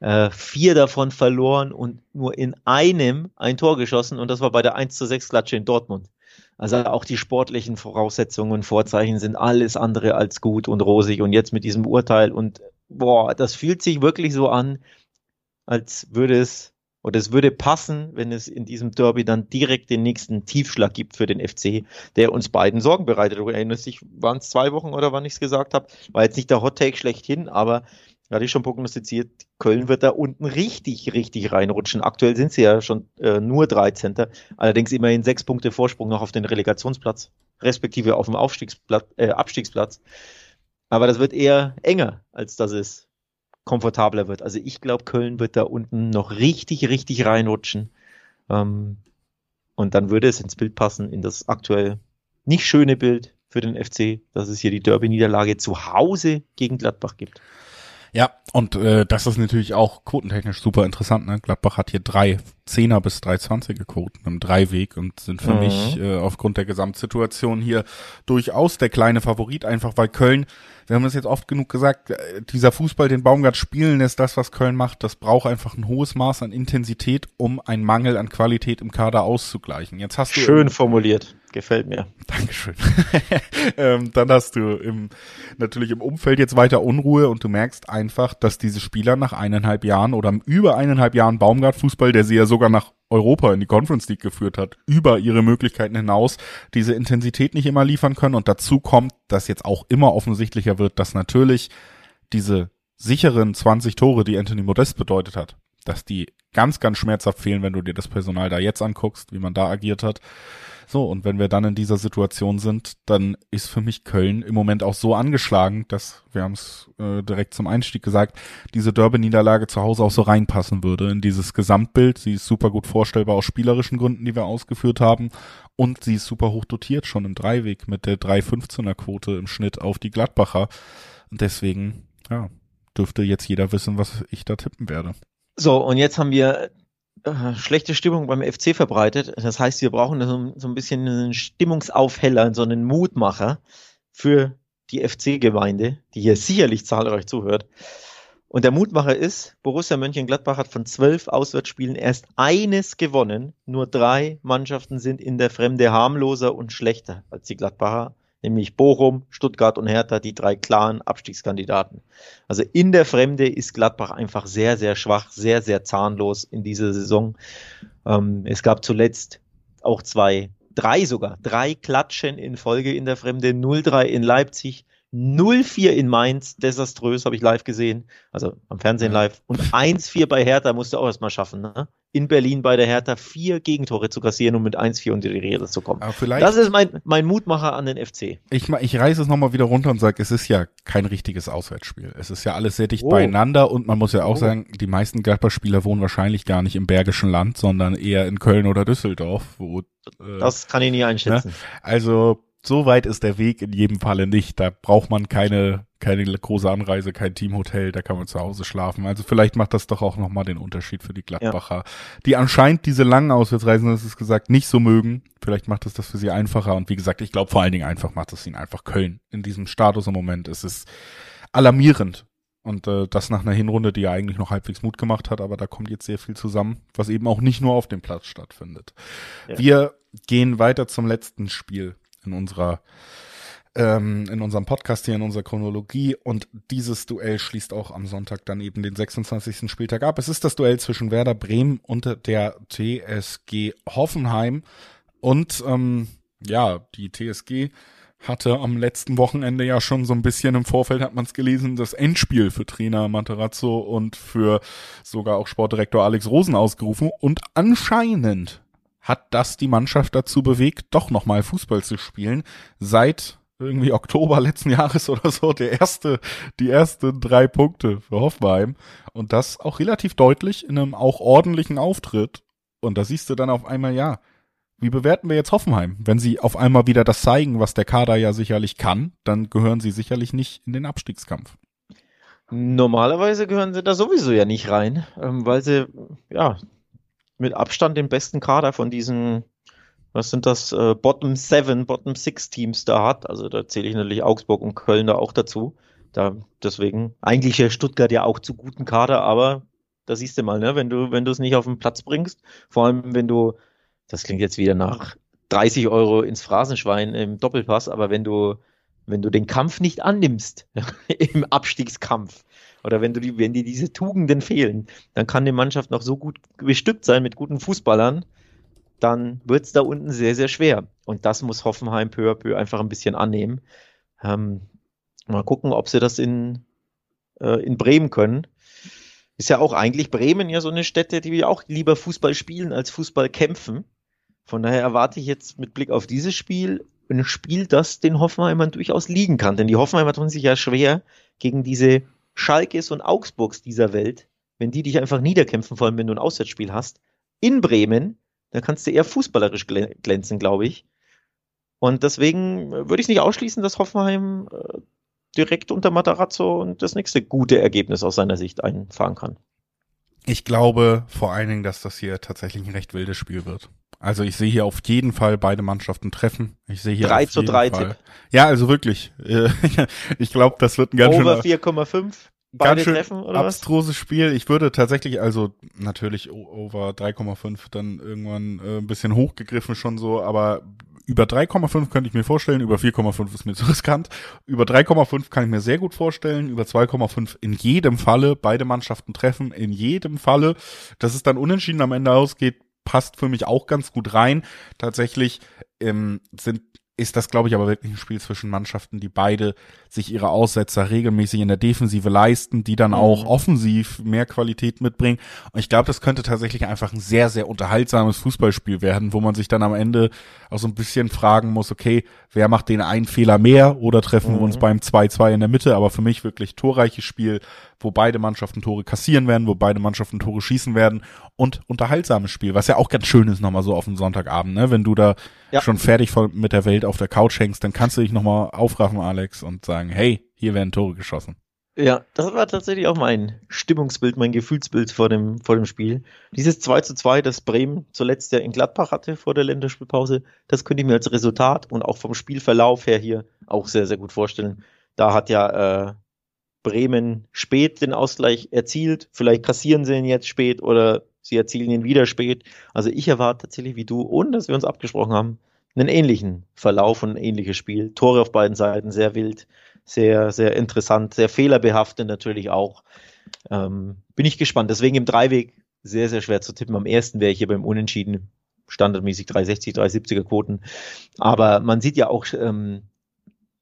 äh, vier davon verloren und nur in einem ein Tor geschossen und das war bei der 1 zu 6 Klatsche in Dortmund. Also auch die sportlichen Voraussetzungen und Vorzeichen sind alles andere als gut und rosig und jetzt mit diesem Urteil und boah, das fühlt sich wirklich so an, als würde es oder es würde passen, wenn es in diesem Derby dann direkt den nächsten Tiefschlag gibt für den FC, der uns beiden Sorgen bereitet. Du erinnerst dich, waren es zwei Wochen oder wann ich es gesagt habe? War jetzt nicht der Hot Take schlechthin, aber hatte ich schon prognostiziert, Köln wird da unten richtig, richtig reinrutschen. Aktuell sind sie ja schon äh, nur 13. Allerdings immerhin sechs Punkte Vorsprung noch auf den Relegationsplatz, respektive auf dem Aufstiegsplatz, äh, Abstiegsplatz. Aber das wird eher enger, als dass es komfortabler wird. Also ich glaube, Köln wird da unten noch richtig, richtig reinrutschen. Ähm, und dann würde es ins Bild passen, in das aktuell nicht schöne Bild für den FC, dass es hier die Derby-Niederlage zu Hause gegen Gladbach gibt.
Ja, und äh, das ist natürlich auch quotentechnisch super interessant. Ne? Gladbach hat hier drei Zehner bis 320er Quoten im Dreiweg und sind für
Mhm.
mich äh, aufgrund der Gesamtsituation hier durchaus der kleine Favorit, einfach weil Köln, wir haben es jetzt oft genug gesagt, äh, dieser Fußball, den Baumgart spielen lässt, das, was Köln macht, das braucht einfach ein hohes Maß an Intensität, um einen Mangel an Qualität im Kader auszugleichen. Jetzt hast du
Schön formuliert. Gefällt mir.
Dankeschön. ähm, dann hast du im, natürlich im Umfeld jetzt weiter Unruhe und du merkst einfach, dass diese Spieler nach eineinhalb Jahren oder über eineinhalb Jahren Baumgart-Fußball, der sie ja sogar nach Europa in die Conference League geführt hat, über ihre Möglichkeiten hinaus diese Intensität nicht immer liefern können. Und dazu kommt, dass jetzt auch immer offensichtlicher wird, dass natürlich diese sicheren 20 Tore, die Anthony Modest bedeutet hat, dass die ganz, ganz schmerzhaft fehlen, wenn du dir das Personal da jetzt anguckst, wie man da agiert hat. So, und wenn wir dann in dieser Situation sind, dann ist für mich Köln im Moment auch so angeschlagen, dass, wir haben es äh, direkt zum Einstieg gesagt, diese Derby-Niederlage zu Hause auch so reinpassen würde in dieses Gesamtbild. Sie ist super gut vorstellbar aus spielerischen Gründen, die wir ausgeführt haben. Und sie ist super hoch dotiert schon im Dreiweg mit der 3,15er Quote im Schnitt auf die Gladbacher. Und deswegen, ja, dürfte jetzt jeder wissen, was ich da tippen werde.
So, und jetzt haben wir schlechte Stimmung beim FC verbreitet. Das heißt, wir brauchen so, so ein bisschen einen Stimmungsaufheller, so einen Mutmacher für die FC-Gemeinde, die hier sicherlich zahlreich zuhört. Und der Mutmacher ist, Borussia Mönchengladbach hat von zwölf Auswärtsspielen erst eines gewonnen. Nur drei Mannschaften sind in der Fremde harmloser und schlechter als die Gladbacher. Nämlich Bochum, Stuttgart und Hertha, die drei klaren Abstiegskandidaten. Also in der Fremde ist Gladbach einfach sehr, sehr schwach, sehr, sehr zahnlos in dieser Saison. Ähm, es gab zuletzt auch zwei, drei sogar, drei Klatschen in Folge in der Fremde, 0-3 in Leipzig, 0-4 in Mainz, desaströs, habe ich live gesehen, also am Fernsehen live. Und 1-4 bei Hertha musst du auch erstmal schaffen. Ne? In Berlin bei der Hertha vier Gegentore zu kassieren, um mit 1-4 unter die Rede zu kommen. das ist mein, mein Mutmacher an den FC.
Ich, ich reiße es nochmal wieder runter und sage, es ist ja kein richtiges Auswärtsspiel. Es ist ja alles sehr dicht oh. beieinander und man muss ja auch oh. sagen, die meisten Gladbach-Spieler wohnen wahrscheinlich gar nicht im Bergischen Land, sondern eher in Köln oder Düsseldorf. Wo,
äh, das kann ich nie einschätzen. Ne?
Also so weit ist der Weg in jedem Falle nicht. Da braucht man keine, keine große Anreise, kein Teamhotel, da kann man zu Hause schlafen. Also vielleicht macht das doch auch nochmal den Unterschied für die Gladbacher, ja. die anscheinend diese langen Auswärtsreisen, das ist gesagt, nicht so mögen. Vielleicht macht es das für sie einfacher. Und wie gesagt, ich glaube vor allen Dingen einfach macht es ihnen einfach Köln. In diesem Status im Moment ist es alarmierend. Und äh, das nach einer Hinrunde, die ja eigentlich noch halbwegs Mut gemacht hat, aber da kommt jetzt sehr viel zusammen, was eben auch nicht nur auf dem Platz stattfindet. Ja. Wir gehen weiter zum letzten Spiel in unserer ähm, in unserem Podcast hier, in unserer Chronologie. Und dieses Duell schließt auch am Sonntag dann eben den 26. Spieltag ab. Es ist das Duell zwischen Werder Bremen und der TSG Hoffenheim. Und ähm, ja, die TSG hatte am letzten Wochenende ja schon so ein bisschen im Vorfeld, hat man es gelesen, das Endspiel für Trainer Materazzo und für sogar auch Sportdirektor Alex Rosen ausgerufen. Und anscheinend hat das die Mannschaft dazu bewegt, doch nochmal Fußball zu spielen. Seit irgendwie Oktober letzten Jahres oder so der erste, die ersten drei Punkte für Hoffenheim. Und das auch relativ deutlich in einem auch ordentlichen Auftritt. Und da siehst du dann auf einmal, ja, wie bewerten wir jetzt Hoffenheim? Wenn sie auf einmal wieder das zeigen, was der Kader ja sicherlich kann, dann gehören sie sicherlich nicht in den Abstiegskampf.
Normalerweise gehören sie da sowieso ja nicht rein, ähm, weil sie ja mit Abstand den besten Kader von diesen, was sind das, äh, Bottom Seven, Bottom Six Teams da hat. Also da zähle ich natürlich Augsburg und Köln da auch dazu. Da, deswegen, eigentlich ja Stuttgart ja auch zu guten Kader, aber da siehst du mal, ne, wenn du, wenn du es nicht auf den Platz bringst, vor allem wenn du, das klingt jetzt wieder nach 30 Euro ins Phrasenschwein im Doppelpass, aber wenn du, wenn du den Kampf nicht annimmst, im Abstiegskampf, oder wenn du die, wenn dir diese Tugenden fehlen, dann kann die Mannschaft noch so gut bestückt sein mit guten Fußballern, dann wird es da unten sehr, sehr schwer. Und das muss Hoffenheim peu à peu einfach ein bisschen annehmen. Ähm, mal gucken, ob sie das in, äh, in Bremen können. Ist ja auch eigentlich Bremen ja so eine Stätte, die wir auch lieber Fußball spielen als Fußball kämpfen. Von daher erwarte ich jetzt mit Blick auf dieses Spiel ein Spiel, das den Hoffenheimern durchaus liegen kann. Denn die Hoffenheimer tun sich ja schwer gegen diese Schalkes und Augsburgs dieser Welt, wenn die dich einfach niederkämpfen, vor allem wenn du ein Auswärtsspiel hast, in Bremen, dann kannst du eher fußballerisch glänzen, glaube ich. Und deswegen würde ich es nicht ausschließen, dass Hoffenheim äh, direkt unter Matarazzo und das nächste gute Ergebnis aus seiner Sicht einfahren kann.
Ich glaube vor allen Dingen, dass das hier tatsächlich ein recht wildes Spiel wird. Also ich sehe hier auf jeden Fall beide Mannschaften treffen. Ich sehe hier
3 zu 3 Tipp.
Ja, also wirklich. ich glaube, das wird ein ganz
Over 4,5.
Beide ganz treffen, oder abstruses was? Spiel. Ich würde tatsächlich, also natürlich over 3,5 dann irgendwann äh, ein bisschen hochgegriffen schon so, aber über 3,5 könnte ich mir vorstellen, über 4,5 ist mir zu riskant. Über 3,5 kann ich mir sehr gut vorstellen, über 2,5 in jedem Falle, beide Mannschaften treffen, in jedem Falle. Dass es dann unentschieden am Ende ausgeht, passt für mich auch ganz gut rein. Tatsächlich ähm, sind ist das, glaube ich, aber wirklich ein Spiel zwischen Mannschaften, die beide sich ihre Aussetzer regelmäßig in der Defensive leisten, die dann auch mhm. offensiv mehr Qualität mitbringen. Und ich glaube, das könnte tatsächlich einfach ein sehr, sehr unterhaltsames Fußballspiel werden, wo man sich dann am Ende auch so ein bisschen fragen muss, okay, wer macht den einen Fehler mehr oder treffen mhm. wir uns mhm. beim 2-2 in der Mitte? Aber für mich wirklich torreiches Spiel, wo beide Mannschaften Tore kassieren werden, wo beide Mannschaften Tore schießen werden und unterhaltsames Spiel, was ja auch ganz schön ist nochmal so auf dem Sonntagabend, ne? Wenn du da ja. schon fertig mit der Welt auf der Couch hängst, dann kannst du dich nochmal aufraffen, Alex, und sagen, hey, hier werden Tore geschossen.
Ja, das war tatsächlich auch mein Stimmungsbild, mein Gefühlsbild vor dem, vor dem Spiel. Dieses 2 zu 2, das Bremen zuletzt ja in Gladbach hatte vor der Länderspielpause, das könnte ich mir als Resultat und auch vom Spielverlauf her hier auch sehr, sehr gut vorstellen. Da hat ja äh, Bremen spät den Ausgleich erzielt. Vielleicht kassieren sie ihn jetzt spät oder sie erzielen ihn wieder spät. Also ich erwarte tatsächlich wie du, ohne dass wir uns abgesprochen haben, einen ähnlichen Verlauf und ein ähnliches Spiel. Tore auf beiden Seiten, sehr wild, sehr, sehr interessant, sehr fehlerbehaftet natürlich auch. Ähm, bin ich gespannt. Deswegen im Dreiweg sehr, sehr schwer zu tippen. Am ersten wäre ich hier beim Unentschieden standardmäßig 360, 370er Quoten. Aber man sieht ja auch ähm,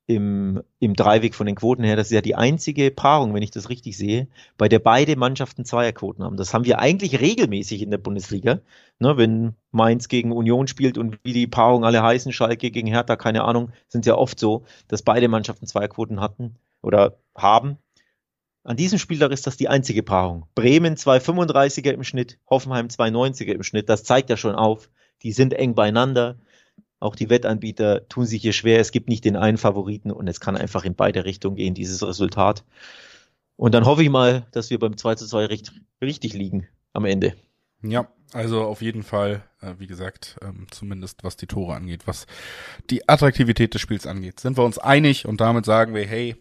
im, im Dreiweg von den Quoten her, das ist ja die einzige Paarung, wenn ich das richtig sehe, bei der beide Mannschaften Zweierquoten haben. Das haben wir eigentlich regelmäßig in der Bundesliga. Ne, wenn Mainz gegen Union spielt und wie die Paarung alle heißen, Schalke gegen Hertha, keine Ahnung, sind ja oft so, dass beide Mannschaften Zweierquoten hatten oder haben. An diesem Spieltag ist das die einzige Paarung. Bremen 2,35er im Schnitt, Hoffenheim 2,90er im Schnitt. Das zeigt ja schon auf, die sind eng beieinander. Auch die Wettanbieter tun sich hier schwer. Es gibt nicht den einen Favoriten und es kann einfach in beide Richtungen gehen, dieses Resultat. Und dann hoffe ich mal, dass wir beim 2 zu 2 richtig, richtig liegen am Ende.
Ja, also auf jeden Fall, äh, wie gesagt, ähm, zumindest was die Tore angeht, was die Attraktivität des Spiels angeht, sind wir uns einig und damit sagen wir, hey,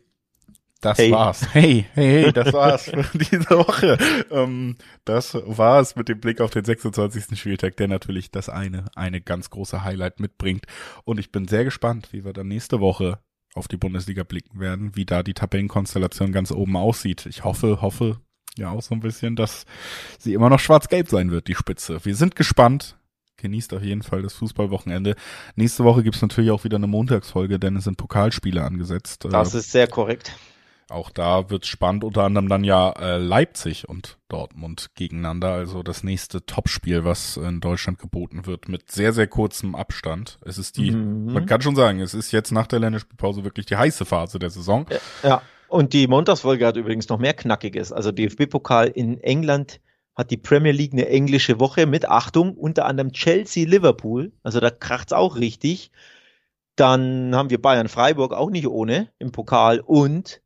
das hey. war's. Hey, hey, hey, das war's für diese Woche. Ähm, das war's mit dem Blick auf den 26. Spieltag, der natürlich das eine, eine ganz große Highlight mitbringt. Und ich bin sehr gespannt, wie wir dann nächste Woche auf die Bundesliga blicken werden, wie da die Tabellenkonstellation ganz oben aussieht. Ich hoffe, hoffe ja auch so ein bisschen, dass sie immer noch schwarz-gelb sein wird, die Spitze. Wir sind gespannt. Genießt auf jeden Fall das Fußballwochenende. Nächste Woche gibt's natürlich auch wieder eine Montagsfolge, denn es sind Pokalspiele angesetzt.
Das ist sehr korrekt.
Auch da wird spannend, unter anderem dann ja äh, Leipzig und Dortmund gegeneinander. Also das nächste Topspiel, was in Deutschland geboten wird, mit sehr, sehr kurzem Abstand. Es ist die, mhm. man kann schon sagen, es ist jetzt nach der Länderspielpause wirklich die heiße Phase der Saison.
Ja, und die Montagsfolge hat übrigens noch mehr Knackiges. Also DFB-Pokal in England hat die Premier League eine englische Woche mit Achtung, unter anderem Chelsea-Liverpool. Also da kracht's auch richtig. Dann haben wir Bayern-Freiburg auch nicht ohne im Pokal und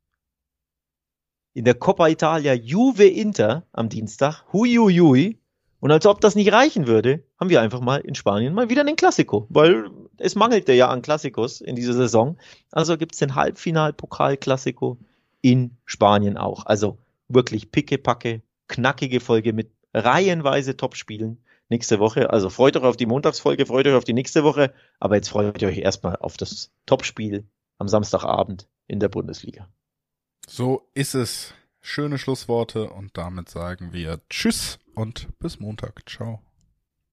in der Coppa Italia Juve Inter am Dienstag. Huiuiui. Und als ob das nicht reichen würde, haben wir einfach mal in Spanien mal wieder einen Klassiko, weil es mangelte ja an Klassikos in dieser Saison. Also gibt es den Halbfinal-Pokal-Klassiko in Spanien auch. Also wirklich pickepacke, knackige Folge mit reihenweise Topspielen nächste Woche. Also freut euch auf die Montagsfolge, freut euch auf die nächste Woche, aber jetzt freut ihr euch erstmal auf das Topspiel am Samstagabend in der Bundesliga.
So ist es. Schöne Schlussworte und damit sagen wir Tschüss und bis Montag. Ciao.